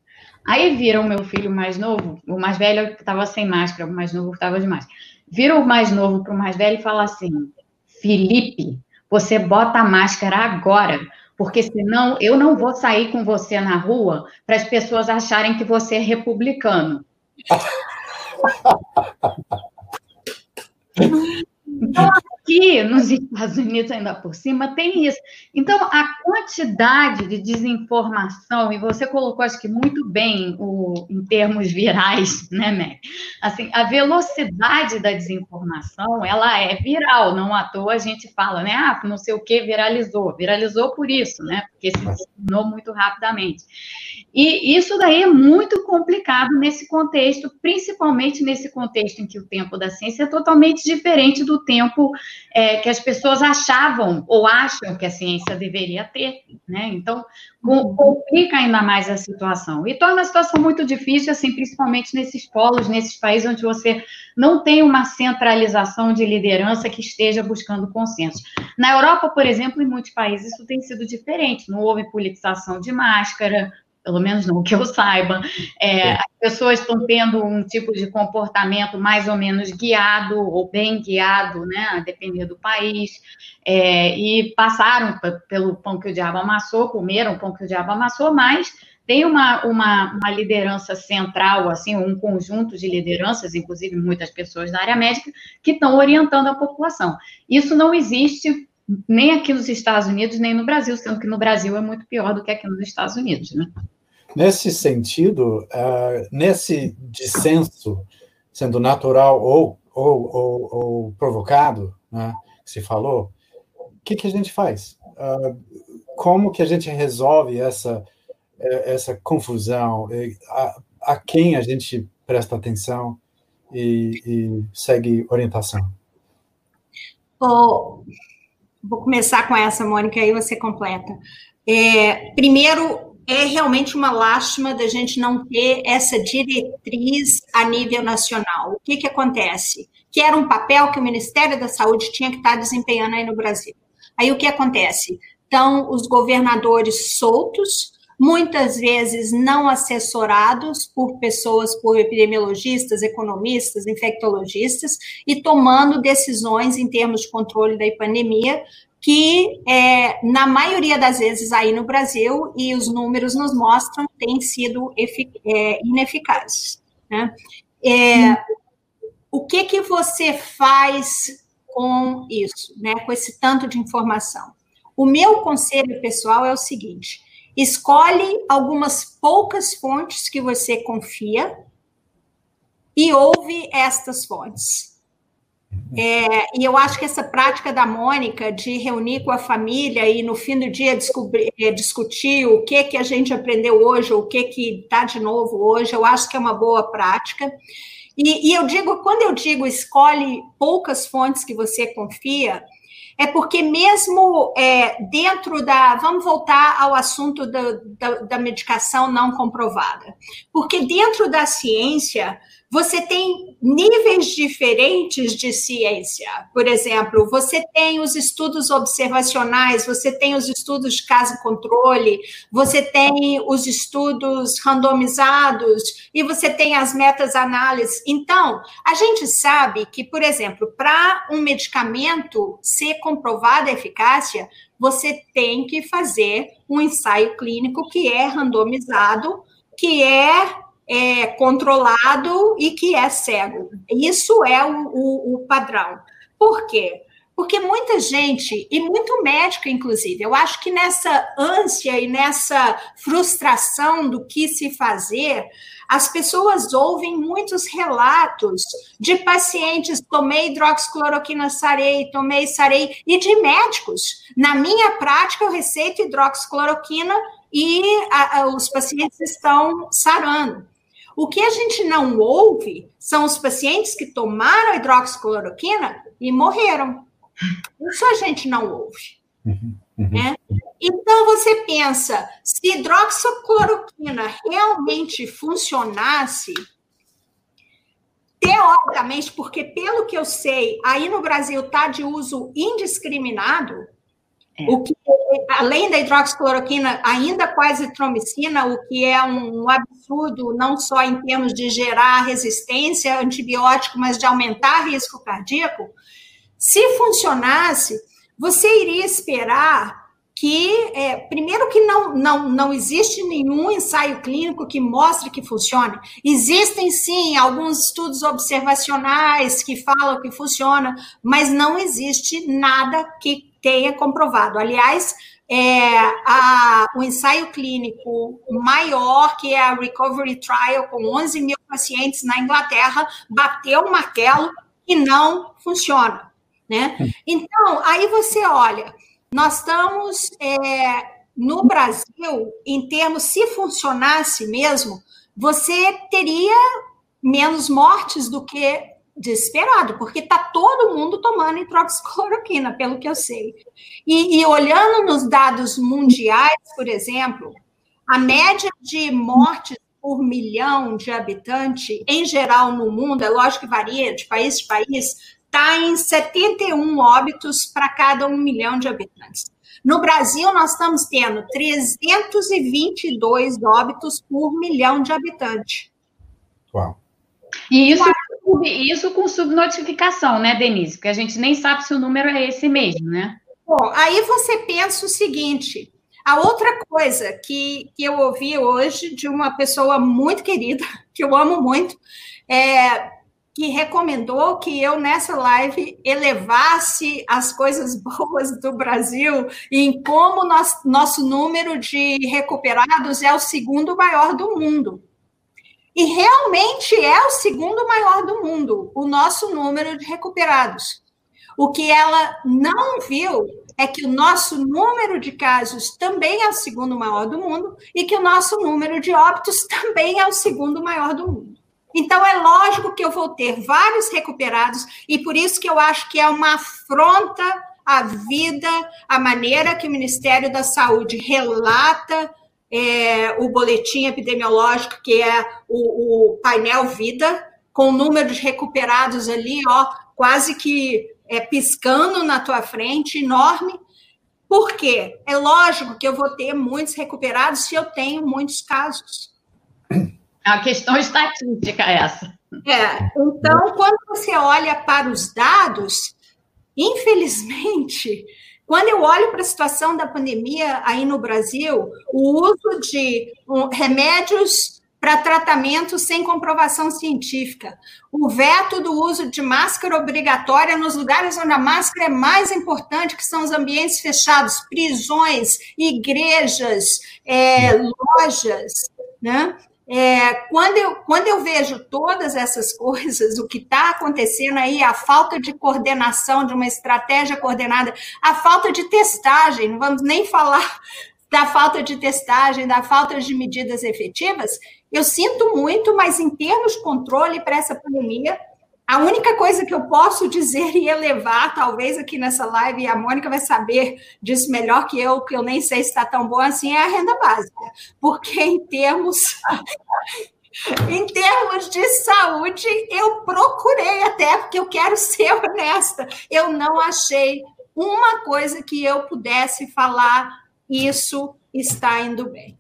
Speaker 1: Aí viram o meu filho mais novo, o mais velho estava sem máscara, o mais novo estava de máscara. Viram o mais novo para o mais velho e fala assim: Felipe, você bota a máscara agora, porque senão eu não vou sair com você na rua para as pessoas acharem que você é republicano. ハハハハ。Então, aqui nos Estados Unidos, ainda por cima, tem isso. Então, a quantidade de desinformação, e você colocou, acho que muito bem o, em termos virais, né, Mac? Assim, a velocidade da desinformação, ela é viral, não à toa a gente fala, né? Ah, não sei o que viralizou. Viralizou por isso, né? Porque se disseminou muito rapidamente. E isso daí é muito complicado nesse contexto, principalmente nesse contexto em que o tempo da ciência é totalmente diferente do tempo é, que as pessoas achavam ou acham que a ciência deveria ter, né? Então, uhum. complica ainda mais a situação e torna a situação muito difícil, assim, principalmente nesses polos, nesses países onde você não tem uma centralização de liderança que esteja buscando consenso. Na Europa, por exemplo, em muitos países isso tem sido diferente, não houve politização de máscara, pelo menos não que eu saiba. É, as pessoas estão tendo um tipo de comportamento mais ou menos guiado ou bem guiado, né, a depender do país, é, e passaram pelo pão que o diabo amassou, comeram o pão que o diabo amassou, mas tem uma, uma, uma liderança central, assim, um conjunto de lideranças, inclusive muitas pessoas da área médica, que estão orientando a população. Isso não existe nem aqui nos Estados Unidos, nem no Brasil, sendo que no Brasil é muito pior do que aqui nos Estados Unidos, né?
Speaker 3: Nesse sentido, uh, nesse dissenso, sendo natural ou, ou, ou, ou provocado, né, que se falou, o que, que a gente faz? Uh, como que a gente resolve essa, essa confusão? A, a quem a gente presta atenção e, e segue orientação?
Speaker 2: Oh, vou começar com essa, Mônica, aí você completa. É, primeiro, é realmente uma lástima da gente não ter essa diretriz a nível nacional. O que, que acontece? Que era um papel que o Ministério da Saúde tinha que estar desempenhando aí no Brasil. Aí o que acontece? Então, os governadores soltos, muitas vezes não assessorados por pessoas, por epidemiologistas, economistas, infectologistas, e tomando decisões em termos de controle da pandemia que, é, na maioria das vezes aí no Brasil, e os números nos mostram, têm sido é, ineficazes. Né? É, o que, que você faz com isso, né, com esse tanto de informação? O meu conselho pessoal é o seguinte: escolhe algumas poucas fontes que você confia e ouve estas fontes. É, e eu acho que essa prática da Mônica de reunir com a família e no fim do dia descobrir, é, discutir o que que a gente aprendeu hoje, o que que está de novo hoje, eu acho que é uma boa prática. E, e eu digo, quando eu digo escolhe poucas fontes que você confia, é porque mesmo é, dentro da. Vamos voltar ao assunto da, da, da medicação não comprovada. Porque dentro da ciência, você tem níveis diferentes de ciência. Por exemplo, você tem os estudos observacionais, você tem os estudos de caso-controle, você tem os estudos randomizados e você tem as metas-análises. Então, a gente sabe que, por exemplo, para um medicamento ser comprovada a eficácia, você tem que fazer um ensaio clínico que é randomizado, que é é, controlado e que é cego. Isso é o, o, o padrão. Por quê? Porque muita gente, e muito médico, inclusive, eu acho que nessa ânsia e nessa frustração do que se fazer, as pessoas ouvem muitos relatos de pacientes, tomei hidroxicloroquina, sarei, tomei sarei, e de médicos. Na minha prática, eu receito hidroxicloroquina e a, a, os pacientes estão sarando. O que a gente não ouve são os pacientes que tomaram hidroxicloroquina e morreram. Isso a gente não ouve. Uhum, uhum. Né? Então, você pensa, se hidroxicloroquina realmente funcionasse, teoricamente, porque pelo que eu sei, aí no Brasil está de uso indiscriminado, é. O que, além da hidroxicloroquina, ainda com a azitromicina, o que é um absurdo, não só em termos de gerar resistência a antibiótico, mas de aumentar risco cardíaco, se funcionasse, você iria esperar que, é, primeiro, que não, não, não existe nenhum ensaio clínico que mostre que funcione. Existem, sim, alguns estudos observacionais que falam que funciona, mas não existe nada que tenha comprovado. Aliás, é, a, o ensaio clínico maior, que é a Recovery Trial, com 11 mil pacientes na Inglaterra, bateu o martelo e não funciona. Né? Então, aí você olha, nós estamos é, no Brasil, em termos, se funcionasse mesmo, você teria menos mortes do que desesperado, porque está todo mundo tomando hidroxicloroquina, pelo que eu sei. E, e, olhando nos dados mundiais, por exemplo, a média de mortes por milhão de habitante, em geral no mundo, é lógico que varia de país para país, está em 71 óbitos para cada um milhão de habitantes. No Brasil, nós estamos tendo 322 óbitos por milhão de habitantes.
Speaker 1: Uau. E isso isso com subnotificação, né, Denise? Porque a gente nem sabe se o número é esse mesmo, né?
Speaker 2: Bom, aí você pensa o seguinte: a outra coisa que, que eu ouvi hoje de uma pessoa muito querida, que eu amo muito, é, que recomendou que eu, nessa live, elevasse as coisas boas do Brasil em como nós, nosso número de recuperados é o segundo maior do mundo. E realmente é o segundo maior do mundo, o nosso número de recuperados. O que ela não viu é que o nosso número de casos também é o segundo maior do mundo e que o nosso número de óbitos também é o segundo maior do mundo. Então, é lógico que eu vou ter vários recuperados, e por isso que eu acho que é uma afronta a vida, a maneira que o Ministério da Saúde relata é, o boletim epidemiológico, que é o, o, painel Vida, com o número de recuperados ali, ó, quase que é, piscando na tua frente, enorme. Por quê? É lógico que eu vou ter muitos recuperados se eu tenho muitos casos.
Speaker 1: É uma questão estatística essa.
Speaker 2: É, então, quando você olha para os dados, infelizmente, quando eu olho para a situação da pandemia aí no Brasil, o uso de remédios para tratamento sem comprovação científica, o veto do uso de máscara obrigatória nos lugares onde a máscara é mais importante, que são os ambientes fechados, prisões, igrejas, é, lojas, né? É, quando, eu, quando eu vejo todas essas coisas, o que está acontecendo aí, a falta de coordenação, de uma estratégia coordenada, a falta de testagem, não vamos nem falar da falta de testagem, da falta de medidas efetivas, eu sinto muito, mas em termos de controle para essa pandemia, a única coisa que eu posso dizer e elevar, talvez aqui nessa live, e a Mônica vai saber disso melhor que eu, que eu nem sei se está tão bom assim, é a renda básica. Porque em termos. em termos de saúde, eu procurei até, porque eu quero ser honesta, eu não achei uma coisa que eu pudesse falar, isso está indo bem.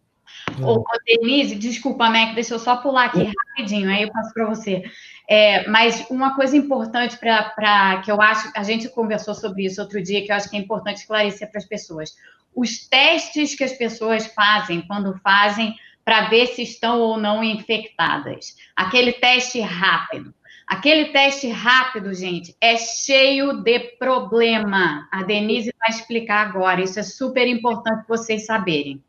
Speaker 1: Ô, Denise, desculpa, Mac, deixa eu só pular aqui rapidinho, aí eu passo para você. É, mas uma coisa importante para que eu acho, a gente conversou sobre isso outro dia, que eu acho que é importante esclarecer para as pessoas. Os testes que as pessoas fazem quando fazem para ver se estão ou não infectadas. Aquele teste rápido. Aquele teste rápido, gente, é cheio de problema. A Denise vai explicar agora. Isso é super importante vocês saberem.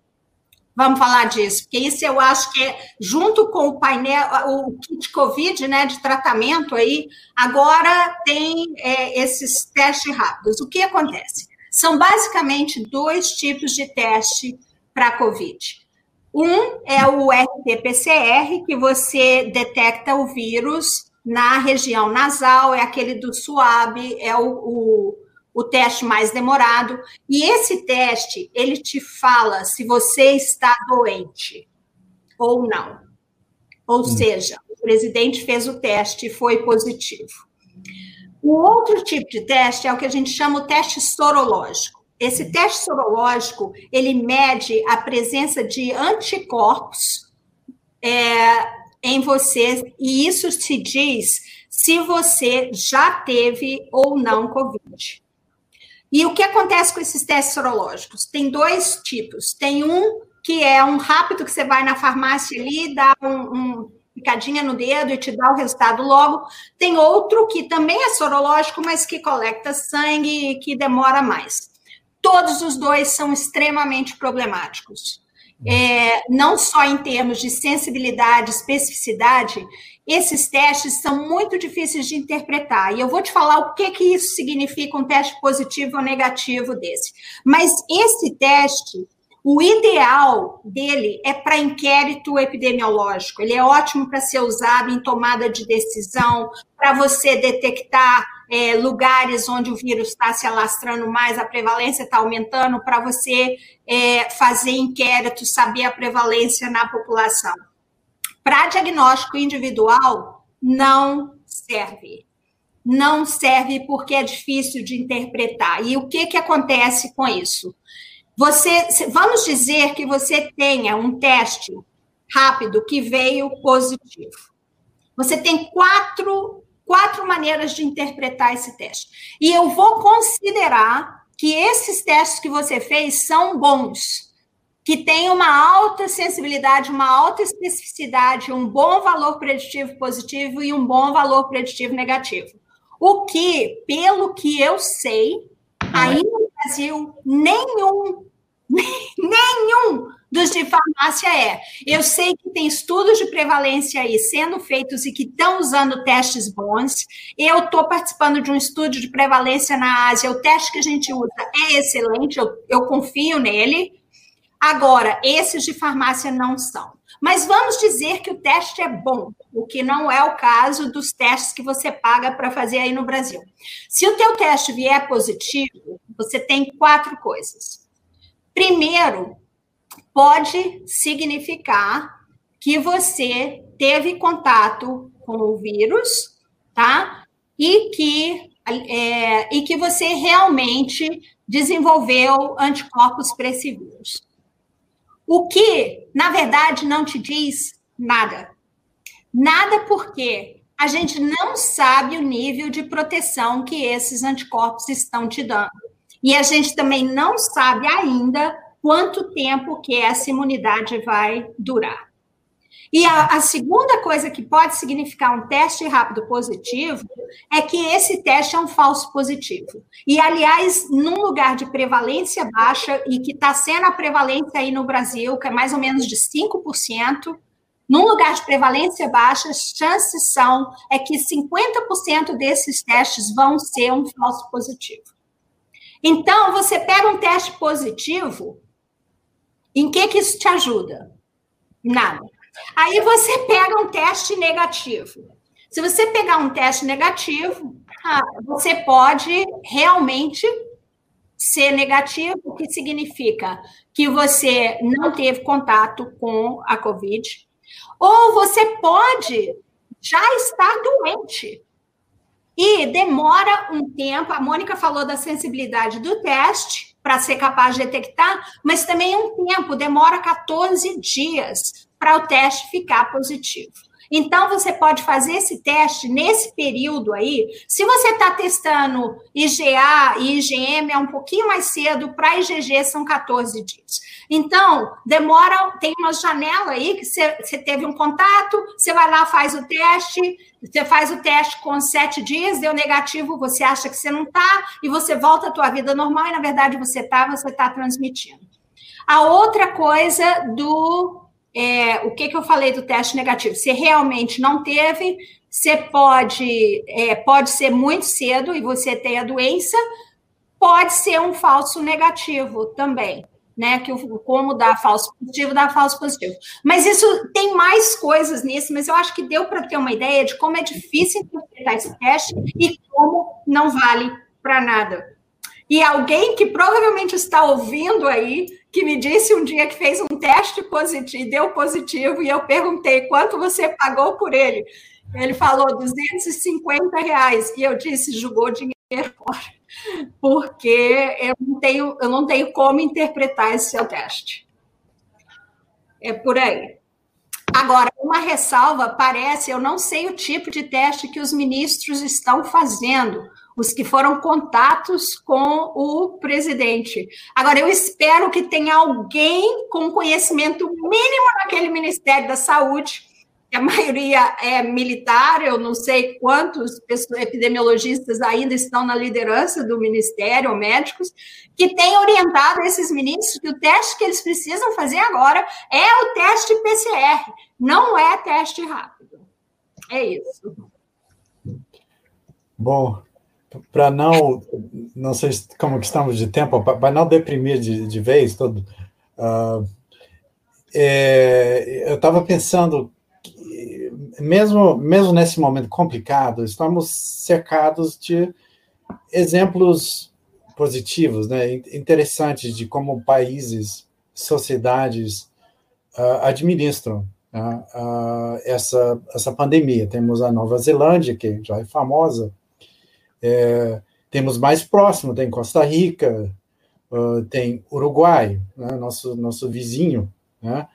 Speaker 2: Vamos falar disso, porque isso eu acho que é, junto com o painel, o kit Covid, né, de tratamento aí, agora tem é, esses testes rápidos. O que acontece? São basicamente dois tipos de teste para Covid. Um é o RT-PCR, que você detecta o vírus na região nasal, é aquele do SUAB, é o, o o teste mais demorado. E esse teste, ele te fala se você está doente ou não. Ou hum. seja, o presidente fez o teste e foi positivo. O outro tipo de teste é o que a gente chama o teste sorológico. Esse teste sorológico, ele mede a presença de anticorpos é, em você, e isso se diz se você já teve ou não Covid. E o que acontece com esses testes sorológicos? Tem dois tipos. Tem um que é um rápido que você vai na farmácia ali, dá um, um picadinha no dedo e te dá o resultado logo. Tem outro que também é sorológico, mas que coleta sangue e que demora mais. Todos os dois são extremamente problemáticos. É, não só em termos de sensibilidade, especificidade, esses testes são muito difíceis de interpretar. E eu vou te falar o que, que isso significa, um teste positivo ou negativo desse. Mas esse teste, o ideal dele é para inquérito epidemiológico. Ele é ótimo para ser usado em tomada de decisão, para você detectar é, lugares onde o vírus está se alastrando mais, a prevalência está aumentando, para você é, fazer inquéritos, saber a prevalência na população. Para diagnóstico individual, não serve. Não serve porque é difícil de interpretar. E o que, que acontece com isso? Você, vamos dizer que você tenha um teste rápido que veio positivo. Você tem quatro, quatro maneiras de interpretar esse teste. E eu vou considerar que esses testes que você fez são bons que tem uma alta sensibilidade, uma alta especificidade, um bom valor preditivo positivo e um bom valor preditivo negativo. O que, pelo que eu sei, aí no Brasil, nenhum, nenhum dos de farmácia é. Eu sei que tem estudos de prevalência aí sendo feitos e que estão usando testes bons. Eu estou participando de um estudo de prevalência na Ásia. O teste que a gente usa é excelente, eu, eu confio nele. Agora, esses de farmácia não são. Mas vamos dizer que o teste é bom, o que não é o caso dos testes que você paga para fazer aí no Brasil. Se o teu teste vier positivo, você tem quatro coisas. Primeiro, pode significar que você teve contato com o vírus, tá? E que, é, e que você realmente desenvolveu anticorpos para esse vírus. O que, na verdade, não te diz nada. Nada porque a gente não sabe o nível de proteção que esses anticorpos estão te dando. E a gente também não sabe ainda quanto tempo que essa imunidade vai durar. E a, a, segunda coisa que pode significar um teste rápido positivo é que esse teste é um falso positivo. E, aliás, num lugar de prevalência baixa, e que está sendo a prevalência aí no Brasil, que é mais ou menos de 5%, num lugar de prevalência baixa, chances são é que 50% desses testes vão ser um falso positivo. Então, você pega um teste positivo, em que, que isso te ajuda? Nada. Aí você pega um teste negativo. Se você pegar um teste negativo, ah, você pode realmente ser negativo, o que significa que você não teve contato com a Covid, ou você pode já estar doente. E demora um tempo, a Mônica falou da sensibilidade do teste para ser capaz de detectar, mas também um tempo, demora 14 dias para o teste ficar positivo. Então, você pode fazer esse teste nesse período aí. Se você está testando IgA e IgM, é um pouquinho mais cedo, para IgG são 14 dias. Então, demora, tem uma janela aí que você, você teve um contato, você vai lá, faz o teste, você faz o teste com sete dias, deu negativo, você acha que você não está, e você volta à tua vida normal, e na verdade você está, você está transmitindo. A outra coisa do é, o que, que eu falei do teste negativo? Se realmente não teve, você pode, é, pode ser muito cedo e você tem a doença, pode ser um falso negativo também, né? Que o, como dá falso positivo, dá falso positivo. Mas isso tem mais coisas nisso, mas eu acho que deu para ter uma ideia de como é difícil interpretar esse teste e como não vale para nada. E alguém que provavelmente está ouvindo aí, que me disse um dia que fez um teste positivo, deu positivo, e eu perguntei quanto você pagou por ele. Ele falou 250 reais, e eu disse, jogou dinheiro porque eu não tenho, eu não tenho como interpretar esse seu teste. É por aí. Agora, uma ressalva, parece, eu não sei o tipo de teste que os ministros estão fazendo, os que foram contatos com o presidente. Agora, eu espero que tenha alguém com conhecimento mínimo naquele Ministério da Saúde, a maioria é militar, eu não sei quantos epidemiologistas ainda estão na liderança do Ministério, ou médicos, que tenha orientado esses ministros que o teste que eles precisam fazer agora é o teste PCR, não é teste rápido. É isso.
Speaker 3: Bom, para não, não sei como que estamos de tempo, para não deprimir de, de vez todo, uh, é, eu estava pensando mesmo mesmo nesse momento complicado, estamos cercados de exemplos positivos, né, interessantes de como países, sociedades uh, administram uh, essa essa pandemia. Temos a Nova Zelândia que já é famosa é, temos mais próximo, tem Costa Rica, uh, tem Uruguai, né, nosso, nosso vizinho, né?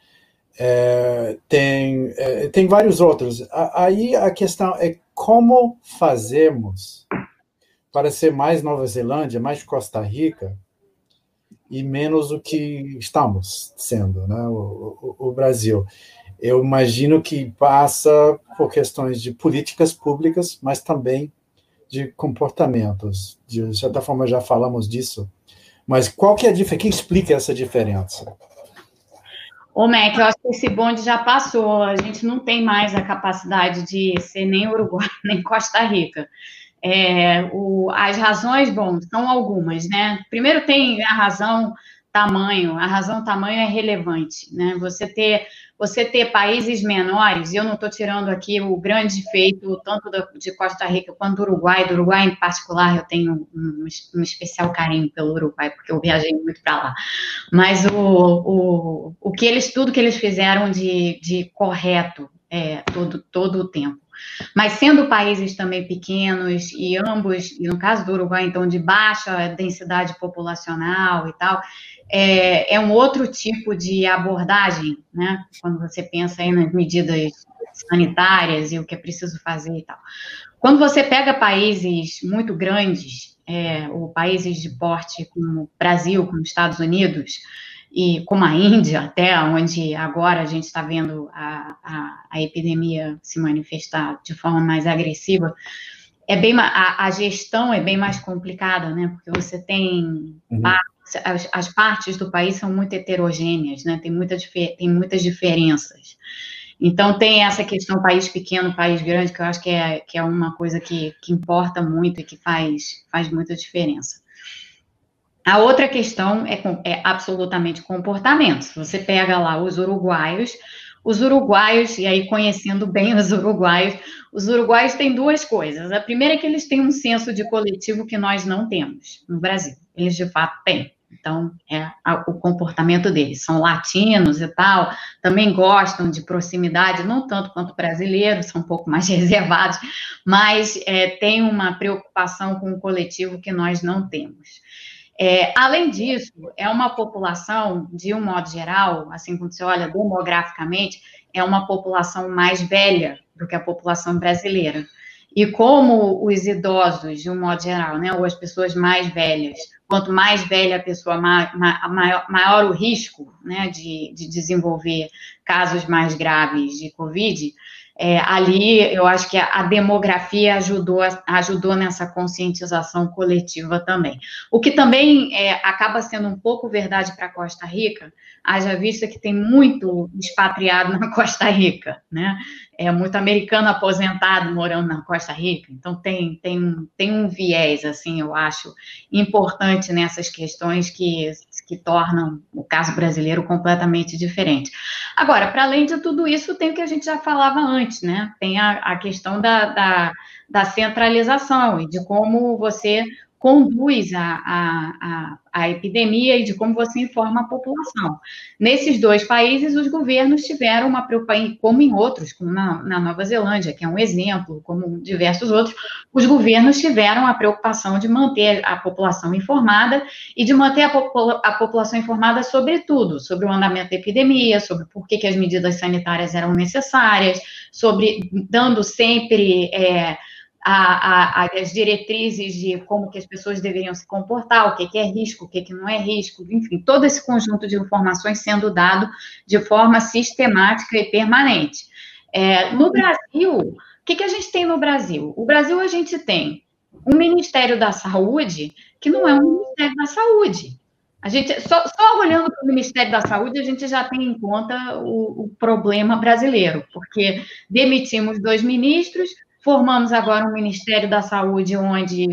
Speaker 3: É, tem, é, tem vários outros. Aí a questão é como fazemos para ser mais Nova Zelândia, mais Costa Rica, e menos o que estamos sendo, né? o, o, o Brasil. Eu imagino que passa por questões de políticas públicas, mas também de comportamentos. De certa forma, já falamos disso. Mas qual que é a diferença? que explica essa diferença?
Speaker 1: Ô, Mac, eu acho que esse bonde já passou. A gente não tem mais a capacidade de ser nem Uruguai, nem Costa Rica. É, o, as razões, bom, são algumas, né? Primeiro tem a razão tamanho. A razão tamanho é relevante, né? Você ter você ter países menores, e eu não estou tirando aqui o grande feito tanto de Costa Rica quanto do Uruguai, do Uruguai em particular, eu tenho um, um especial carinho pelo Uruguai, porque eu viajei muito para lá. Mas o, o, o que eles, tudo que eles fizeram de, de correto é, todo, todo o tempo. Mas sendo países também pequenos e ambos, e no caso do Uruguai, então, de baixa densidade populacional e tal, é, é um outro tipo de abordagem, né? Quando você pensa aí nas medidas sanitárias e o que é preciso fazer e tal. Quando você pega países muito grandes, é, ou países de porte como o Brasil, como Estados Unidos, e como a Índia, até onde agora a gente está vendo a, a, a, epidemia se manifestar de forma mais agressiva, é bem a, a gestão é bem mais complicada, né? Porque você tem uhum. As, as, partes do país são muito heterogêneas, né? Tem, muita, tem muitas diferenças. Então tem essa questão país pequeno, país grande, que eu acho que é, que é uma coisa que, que importa muito e que faz, faz muita diferença. A outra questão é, é absolutamente comportamento. Se você pega lá os uruguaios, os uruguaios, e aí conhecendo bem os uruguaios, os uruguaios têm duas coisas. A primeira é que eles têm um senso de coletivo que nós não temos no Brasil. Eles de fato têm. Então, é o comportamento deles. São latinos e tal, também gostam de proximidade, não tanto quanto brasileiros, são um pouco mais reservados, mas é, tem uma preocupação com o coletivo que nós não temos. É, além disso, é uma população, de um modo geral, assim, quando você olha demograficamente, é uma população mais velha do que a população brasileira. E como os idosos, de um modo geral, né, ou as pessoas mais velhas, quanto mais velha a pessoa, maior, maior o risco né, de, de desenvolver casos mais graves de Covid, é, ali eu acho que a, a, demografia ajudou, ajudou nessa conscientização coletiva também. O que também é, acaba sendo um pouco verdade para Costa Rica, haja vista que tem muito expatriado na Costa Rica, né? É muito americano aposentado morando na Costa Rica, então tem, tem, tem um viés, assim, eu acho, importante nessas questões que, que tornam o caso brasileiro completamente diferente. Agora, para além de tudo isso, tem o que a gente já falava antes, né? Tem a, a questão da, da, da centralização e de como você conduz a, a, a, epidemia e de como você informa a população. Nesses dois países, os governos tiveram uma preocupação, como em outros, como na, na, Nova Zelândia, que é um exemplo, como diversos outros, os governos tiveram a preocupação de manter a população informada e de manter a, popula a população informada sobre tudo, sobre o andamento da epidemia, sobre por que, que as medidas sanitárias eram necessárias, sobre dando sempre. É, a, a, as diretrizes de como que as pessoas deveriam se comportar, o que, que é risco, o que, que não é risco, enfim, todo esse conjunto de informações sendo dado de forma sistemática e permanente. É, no Brasil, o que, que a gente tem no Brasil? O Brasil a gente tem um Ministério da Saúde que não é um Ministério da Saúde. A gente, só, só olhando para o Ministério da Saúde, a gente já tem em conta o, o problema brasileiro, porque demitimos dois ministros, Formamos agora um Ministério da Saúde, onde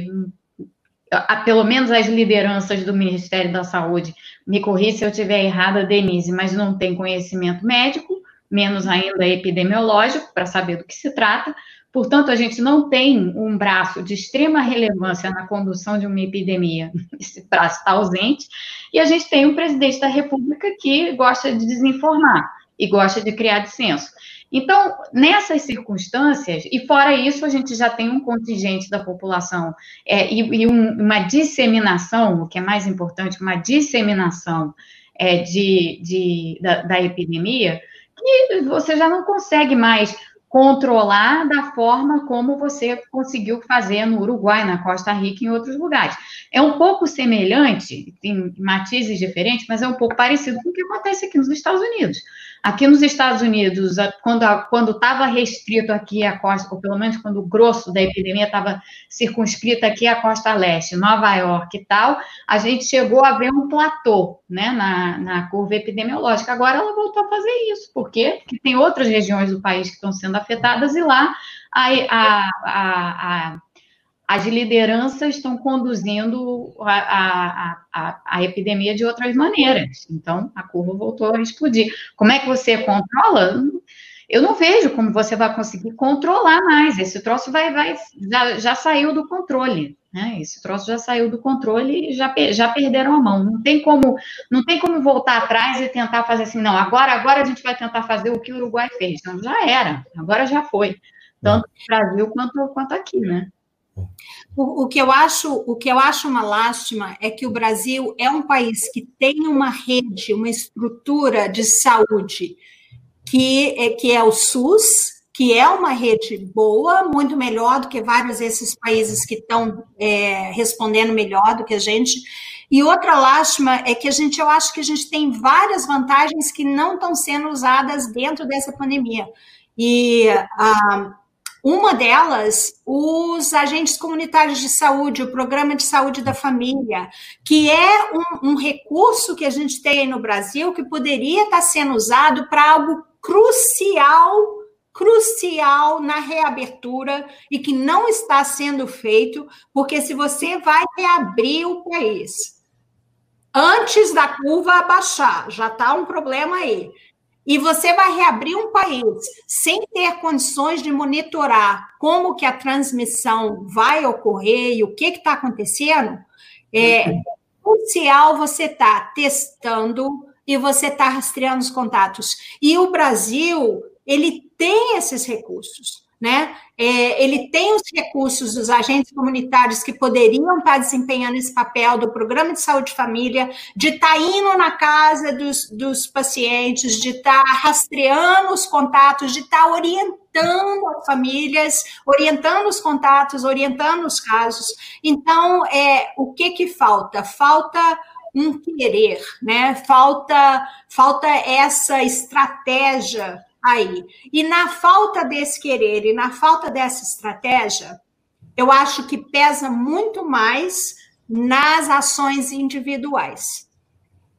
Speaker 1: pelo menos as lideranças do Ministério da Saúde, me corri se eu estiver errada, Denise, mas não tem conhecimento médico, menos ainda epidemiológico, para saber do que se trata. Portanto, a gente não tem um braço de extrema relevância na condução de uma epidemia, esse braço está ausente, e a gente tem um presidente da República que gosta de desinformar e gosta de criar dissenso. Então, nessas circunstâncias, e fora isso, a gente já tem um contingente da população é, e, e um, uma disseminação, o que é mais importante, uma disseminação é, de, de da, da epidemia, que você já não consegue mais controlar da forma como você conseguiu fazer no Uruguai, na Costa Rica e em outros lugares. É um pouco semelhante, tem matizes diferentes, mas é um pouco parecido com o que acontece aqui nos Estados Unidos. Aqui nos Estados Unidos, quando estava restrito aqui a costa, ou pelo menos quando o grosso da epidemia estava circunscrito aqui à costa leste, Nova York e tal, a gente chegou a ver um platô né, na, na curva epidemiológica. Agora ela voltou a fazer isso, por quê? Porque tem outras regiões do país que estão sendo afetadas e lá a, a, a, as lideranças estão conduzindo a, a, a, a, epidemia de outras maneiras. Então, a curva voltou a explodir. Como é que você controla? Eu não vejo como você vai conseguir controlar mais. Esse troço vai, vai já, já saiu do controle. Né? Esse troço já saiu do controle e já, já perderam a mão. Não tem como não tem como voltar atrás e tentar fazer assim, não, agora, agora a gente vai tentar fazer o que o Uruguai fez. Então, já era, agora já foi. Tanto no Brasil quanto, quanto aqui, né?
Speaker 2: O, o, que eu acho, o que eu acho uma lástima é que o Brasil é um país que tem uma rede, uma estrutura de saúde que é, que é o SUS, que é uma rede boa, muito melhor do que vários desses países que estão é, respondendo melhor do que a gente. E outra lástima é que a gente, eu acho que a gente tem várias vantagens que não estão sendo usadas dentro dessa pandemia. E ah, uma delas, os agentes comunitários de saúde, o programa de saúde da família, que é um, um recurso que a gente tem no Brasil que poderia estar sendo usado para algo crucial, crucial na reabertura e que não está sendo feito, porque se você vai reabrir o país antes da curva abaixar, já está um problema aí e você vai reabrir um país sem ter condições de monitorar como que a transmissão vai ocorrer e o que está acontecendo, é crucial você estar tá testando e você estar tá rastreando os contatos. E o Brasil, ele tem esses recursos né? É, ele tem os recursos dos agentes comunitários que poderiam estar desempenhando esse papel do programa de saúde família, de estar tá indo na casa dos, dos pacientes, de estar tá rastreando os contatos, de estar tá orientando as famílias, orientando os contatos, orientando os casos. Então, é, o que que falta? Falta um querer, né? Falta, falta essa estratégia aí. E na falta desse querer e na falta dessa estratégia, eu acho que pesa muito mais nas ações individuais.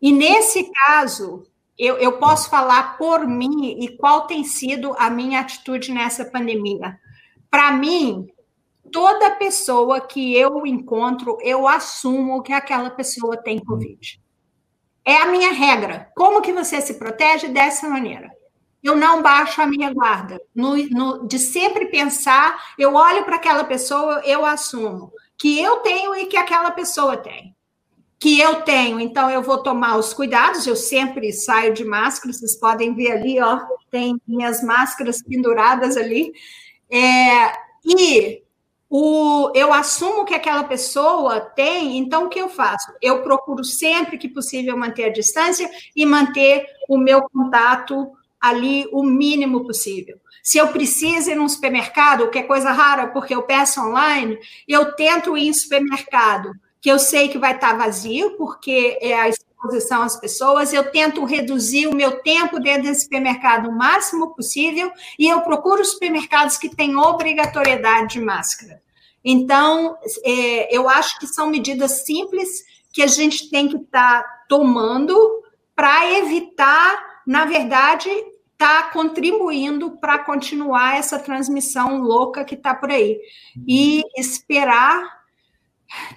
Speaker 2: E nesse caso, eu, eu posso falar por mim e qual tem sido a minha atitude nessa pandemia. Para mim, toda pessoa que eu encontro, eu assumo que aquela pessoa tem Covid. É a minha regra. Como que você se protege dessa maneira? Eu não baixo a minha guarda. No, no, de sempre pensar, eu olho para aquela pessoa, eu assumo que eu tenho e que aquela pessoa tem. Que eu tenho, então eu vou tomar os cuidados, eu sempre saio de máscara, vocês podem ver ali, ó, tem minhas máscaras penduradas ali. É, e o, eu assumo que aquela pessoa tem, então o que eu faço? Eu procuro sempre que possível manter a distância e manter o meu contato ali o mínimo possível. Se eu preciso ir num supermercado, que é coisa rara, porque eu peço online, eu tento ir em supermercado, que eu sei que vai estar vazio, porque é a exposição às pessoas, eu tento reduzir o meu tempo dentro desse supermercado o máximo possível, e eu procuro supermercados que têm obrigatoriedade de máscara. Então, é, eu acho que são medidas simples que a gente tem que estar tá tomando para evitar na verdade, está contribuindo para continuar essa transmissão louca que está por aí. E esperar.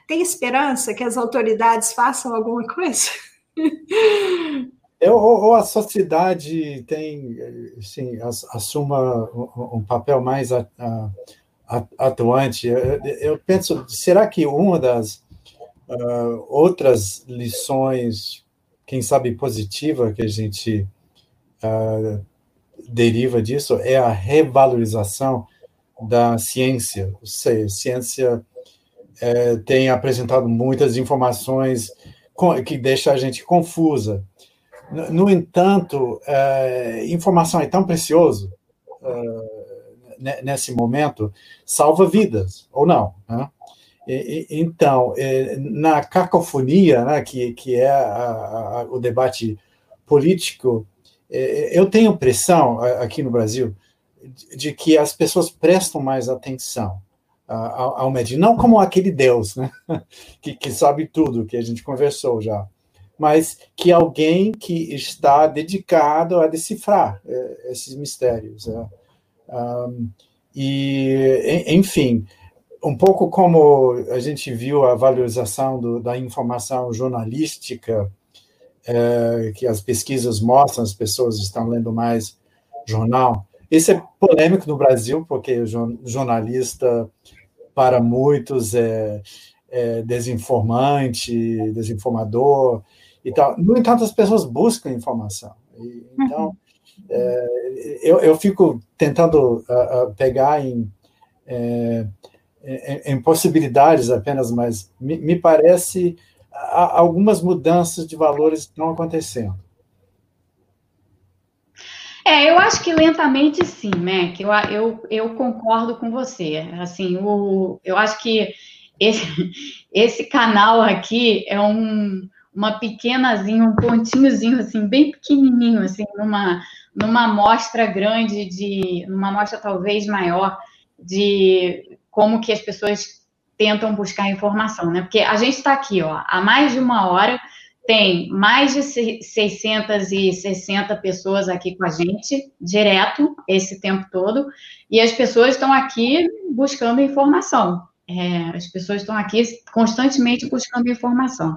Speaker 2: Tem esperança que as autoridades façam alguma coisa?
Speaker 3: Eu, ou a sociedade tem, sim, assuma um papel mais atuante. Eu penso, será que uma das uh, outras lições, quem sabe positiva, que a gente deriva disso é a revalorização da ciência. A ciência é, tem apresentado muitas informações que deixam a gente confusa. No, entanto, é, informação é tão precioso é, nesse momento, salva vidas, ou não. Né? E, então, é, na cacofonia, né, que, que é a, a, o debate político, eu tenho impressão aqui no Brasil de que as pessoas prestam mais atenção ao médico, não como aquele Deus, né, que, que sabe tudo, que a gente conversou já, mas que alguém que está dedicado a decifrar é, esses mistérios. É. e, enfim, um pouco como a gente viu a valorização do, da informação jornalística, é, que as pesquisas mostram, as pessoas estão lendo mais jornal. Isso é polêmico no Brasil, porque jornalista, para muitos, é, é desinformante, desinformador e tal. No entanto, as pessoas buscam informação. E, então, é, eu, eu fico tentando uh, uh, pegar em, é, em, em, possibilidades apenas, mas me, me parece algumas mudanças de valores estão acontecendo.
Speaker 1: É, eu acho que lentamente sim, Mac. Eu, eu, eu concordo com você. Assim, o, eu acho que esse, esse canal aqui é um, uma pequenazinha, um pontinhozinho assim, bem pequenininho, assim, numa, numa amostra grande de, numa amostra talvez maior de como que as pessoas tentam buscar informação, né? Porque a gente está aqui, ó, há mais de uma hora, tem mais de 660 pessoas aqui com a gente, direto, esse tempo todo, e as pessoas estão aqui buscando informação. É, as pessoas estão aqui constantemente buscando informação.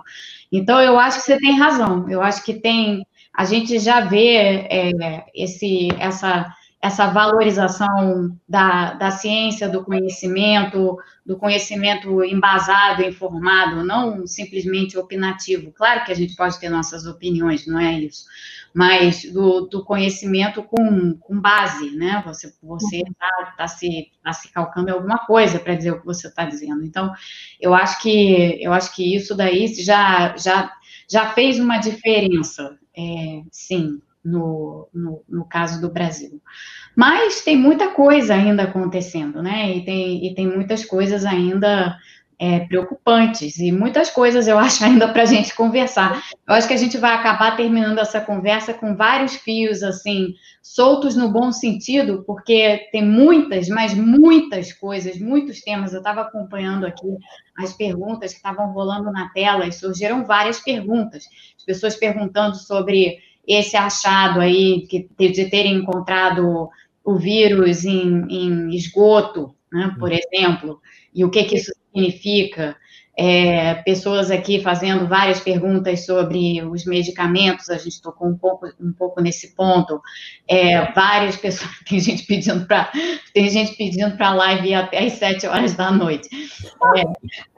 Speaker 1: Então, eu acho que você tem razão. Eu acho que tem. A gente já vê é, esse, essa, essa valorização da, da ciência, do conhecimento, do conhecimento embasado, informado, não simplesmente opinativo. Claro que a gente pode ter nossas opiniões, não é isso, mas do, do conhecimento com, com base, né? Você você está tá se, tá se calcando em alguma coisa para dizer o que você está dizendo. Então, eu acho que eu acho que isso daí já já já fez uma diferença, é, sim, no, no, no, caso do Brasil. Mas tem muita coisa ainda acontecendo, né? E tem, e tem muitas coisas ainda é, preocupantes, e muitas coisas eu acho ainda para a gente conversar. Eu acho que a gente vai acabar terminando essa conversa com vários fios, assim, soltos no bom sentido, porque tem muitas, mas muitas coisas, muitos temas. Eu estava acompanhando aqui as perguntas que estavam rolando na tela e surgiram várias perguntas. As pessoas perguntando sobre esse achado aí que, de terem encontrado o vírus em, em esgoto, né, por uhum. exemplo, e o que, que isso significa. É, pessoas aqui fazendo várias perguntas sobre os medicamentos, a gente tocou um pouco, um pouco nesse ponto. É, várias pessoas, tem gente pedindo para tem gente pedindo para a live até às sete horas da noite. É.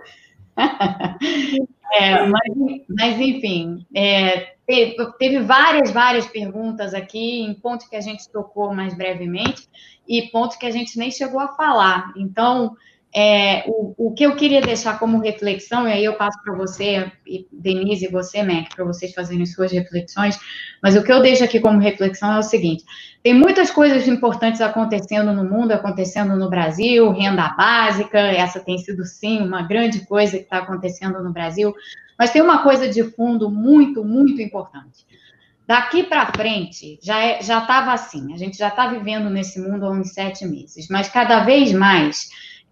Speaker 1: é mas, mas, enfim, é, teve, teve várias, várias perguntas aqui, em pontos que a gente tocou mais brevemente, e pontos que a gente nem chegou a falar. Então, é, o, o que eu queria deixar como reflexão, e aí eu passo para você, Denise e você, Mac, para vocês fazerem suas reflexões, mas o que eu deixo aqui como reflexão é o seguinte: tem muitas coisas importantes acontecendo no mundo, acontecendo no Brasil, renda básica, essa tem sido sim uma grande coisa que está acontecendo no Brasil, mas tem uma coisa de fundo muito, muito importante. Daqui para frente, já é, já estava assim, a gente já está vivendo nesse mundo há uns sete meses, mas cada vez mais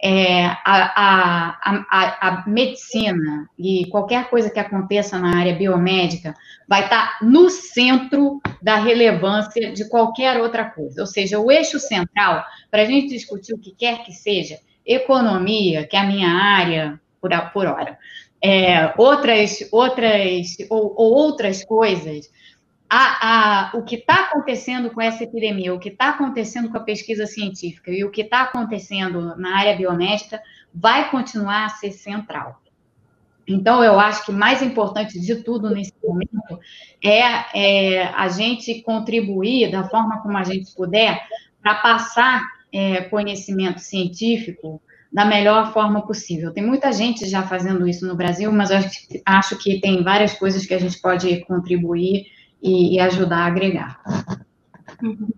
Speaker 1: é, a, a, a, a, medicina e qualquer coisa que aconteça na área biomédica vai estar tá no centro da relevância de qualquer outra coisa. Ou seja, o eixo central, para a gente discutir o que quer que seja, economia, que é a minha área por, por hora, é, outras, outras ou, ou outras coisas, a, a, o que está acontecendo com essa epidemia, o que está acontecendo com a pesquisa científica e o que está acontecendo na área biomédica vai continuar a ser central. Então, eu acho que mais importante de tudo nesse momento é, é a gente contribuir da forma como a gente puder para passar é, conhecimento científico da melhor forma possível. Tem muita gente já fazendo isso no Brasil, mas acho que, acho que tem várias coisas que a gente pode contribuir e, e ajudar a agregar.
Speaker 2: Uhum.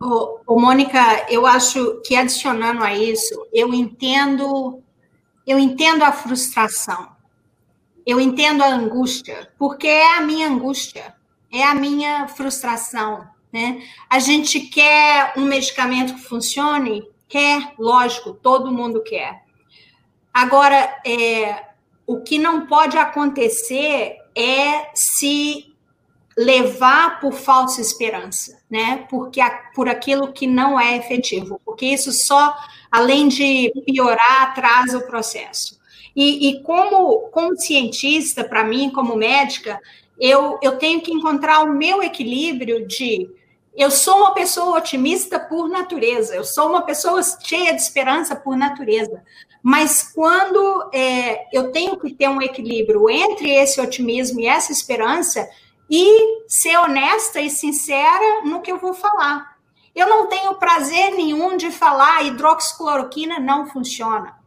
Speaker 2: Ô, ô, Mônica, eu acho que adicionando a isso, eu entendo, eu entendo a frustração, eu entendo a angústia, porque é a minha angústia, é a minha frustração, né? A gente quer um medicamento que funcione Quer, lógico, todo mundo quer. Agora, é, o que não pode acontecer é se levar por falsa esperança, né? Porque por aquilo que não é efetivo, porque isso só, além de piorar, atrasa o processo. E, e como, como cientista, para mim, como médica, eu, eu tenho que encontrar o meu equilíbrio de eu sou uma pessoa otimista por natureza, eu sou uma pessoa cheia de esperança por natureza. Mas quando é, eu tenho que ter um equilíbrio entre esse otimismo e essa esperança, e ser honesta e sincera no que eu vou falar. Eu não tenho prazer nenhum de falar hidroxicloroquina não funciona.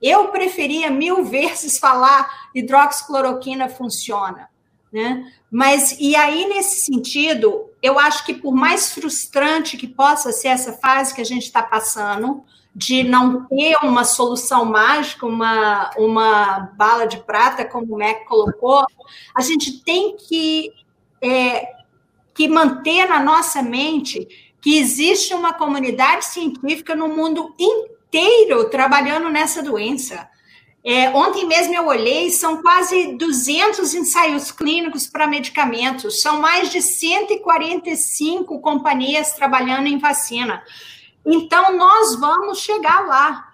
Speaker 2: Eu preferia mil vezes falar hidroxicloroquina funciona. Né? Mas, e aí, nesse sentido, eu acho que por mais frustrante que possa ser essa fase que a gente está passando, de não ter uma solução mágica, uma, uma bala de prata, como o Mac colocou, a gente tem que, é, que manter na nossa mente que existe uma comunidade científica no mundo inteiro trabalhando nessa doença. É, ontem mesmo eu olhei, são quase 200 ensaios clínicos para medicamentos, são mais de 145 companhias trabalhando em vacina. Então, nós vamos chegar lá.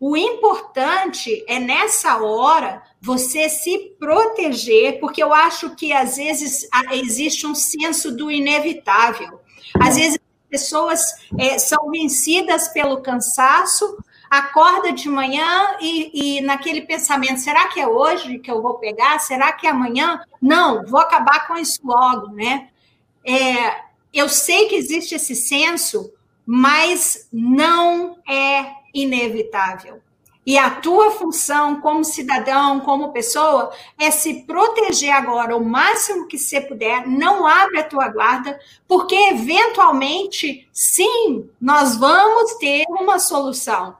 Speaker 2: O importante é nessa hora você se proteger, porque eu acho que às vezes existe um senso do inevitável. Às vezes pessoas é, são vencidas pelo cansaço, acorda de manhã e, e, naquele pensamento: será que é hoje que eu vou pegar? Será que é amanhã? Não, vou acabar com isso logo, né? É, eu sei que existe esse senso, mas não é inevitável. E a tua função como cidadão, como pessoa, é se proteger agora o máximo que você puder, não abre a tua guarda, porque eventualmente, sim, nós vamos ter uma solução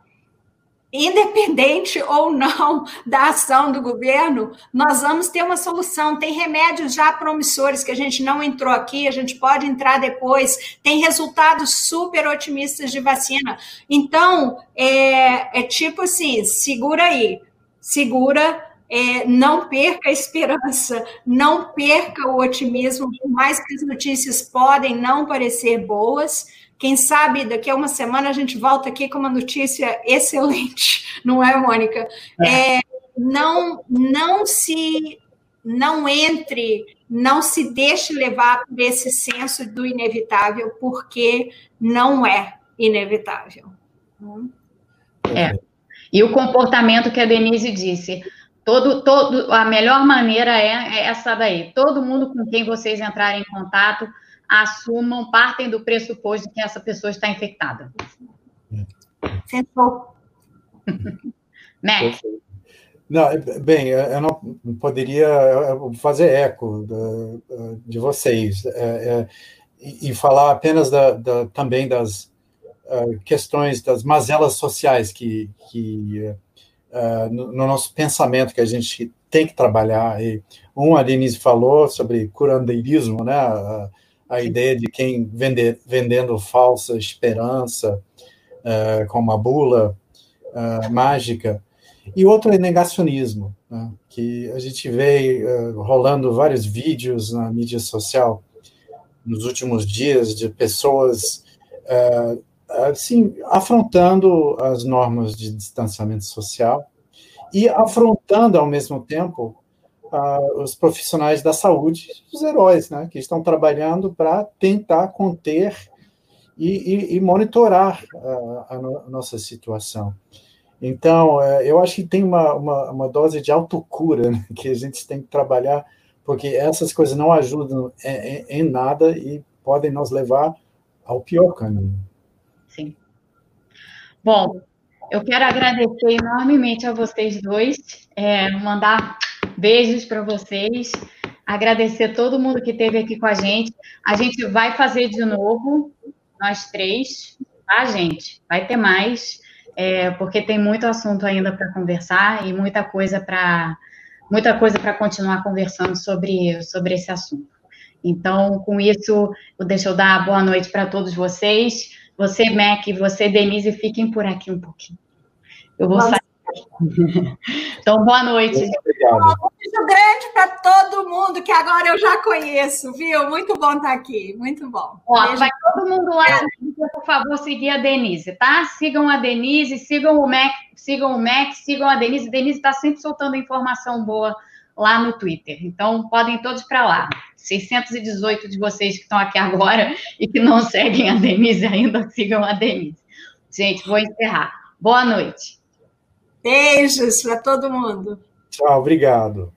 Speaker 2: independente ou não da ação do governo, nós vamos ter uma solução. Tem remédios já promissores que a gente não entrou aqui, a gente pode entrar depois. Tem resultados super otimistas de vacina. Então, é, é tipo assim: segura aí, segura. É, não perca a esperança, não perca o otimismo, por mais que as notícias podem não parecer boas, quem sabe daqui a uma semana a gente volta aqui com uma notícia excelente, não é, Mônica? É. É, não, não se não entre, não se deixe levar por esse senso do inevitável, porque não é inevitável.
Speaker 1: É. E o comportamento que a Denise disse, todo, todo, a melhor maneira é, é essa daí. Todo mundo com quem vocês entrarem em contato, assumam, partem do pressuposto de que essa pessoa está infectada.
Speaker 2: Sentou.
Speaker 1: né?
Speaker 3: Não, bem, eu não poderia fazer eco de vocês é, é, e falar apenas da, da, também das uh, questões das mazelas sociais que, que uh, no, no, nosso pensamento que a gente tem que trabalhar. E um, a Denise falou sobre curandeirismo, né? A ideia de quem vender, vendendo falsa esperança uh, com uma bula uh, mágica. E outro é negacionismo, né, que a gente vê uh, rolando vários vídeos na mídia social nos últimos dias de pessoas assim afrontando as normas de distanciamento social e afrontando ao mesmo tempo os profissionais da saúde, os heróis, né, que estão trabalhando para tentar conter e, e, e monitorar a, no, nossa situação. Então, uh, eu acho que tem uma, uma, uma dose de autocura né, que a gente tem que trabalhar, porque essas coisas não ajudam em, em, em nada e podem nos levar ao pior caminho.
Speaker 1: Sim. Bom, eu quero agradecer enormemente a vocês dois, é, mandar Beijos para vocês. Agradecer todo mundo que esteve aqui com a gente. A gente vai fazer de novo, nós três, tá, gente? Vai ter mais, é, porque tem muito assunto ainda para conversar e muita coisa para muita coisa para continuar conversando sobre, sobre esse assunto. Então, com isso, deixa eu dar boa noite para todos vocês. Você, Mac, você, Denise, fiquem por aqui um pouquinho. Eu vou sair. Então, boa noite.
Speaker 2: Obrigado. Um beijo grande para todo mundo. que agora eu já conheço, viu? Muito bom estar aqui, muito bom.
Speaker 1: Ó, vai todo mundo lá, é. por favor, seguir a Denise, tá? Sigam a Denise, sigam o Mac, sigam o Mac, sigam a Denise. Denise está sempre soltando informação boa lá no Twitter. Então, podem todos para lá. 618 de vocês que estão aqui agora e que não seguem a Denise ainda, sigam a Denise. Gente, vou encerrar. Boa noite.
Speaker 2: Beijos para todo mundo.
Speaker 3: Tchau, obrigado.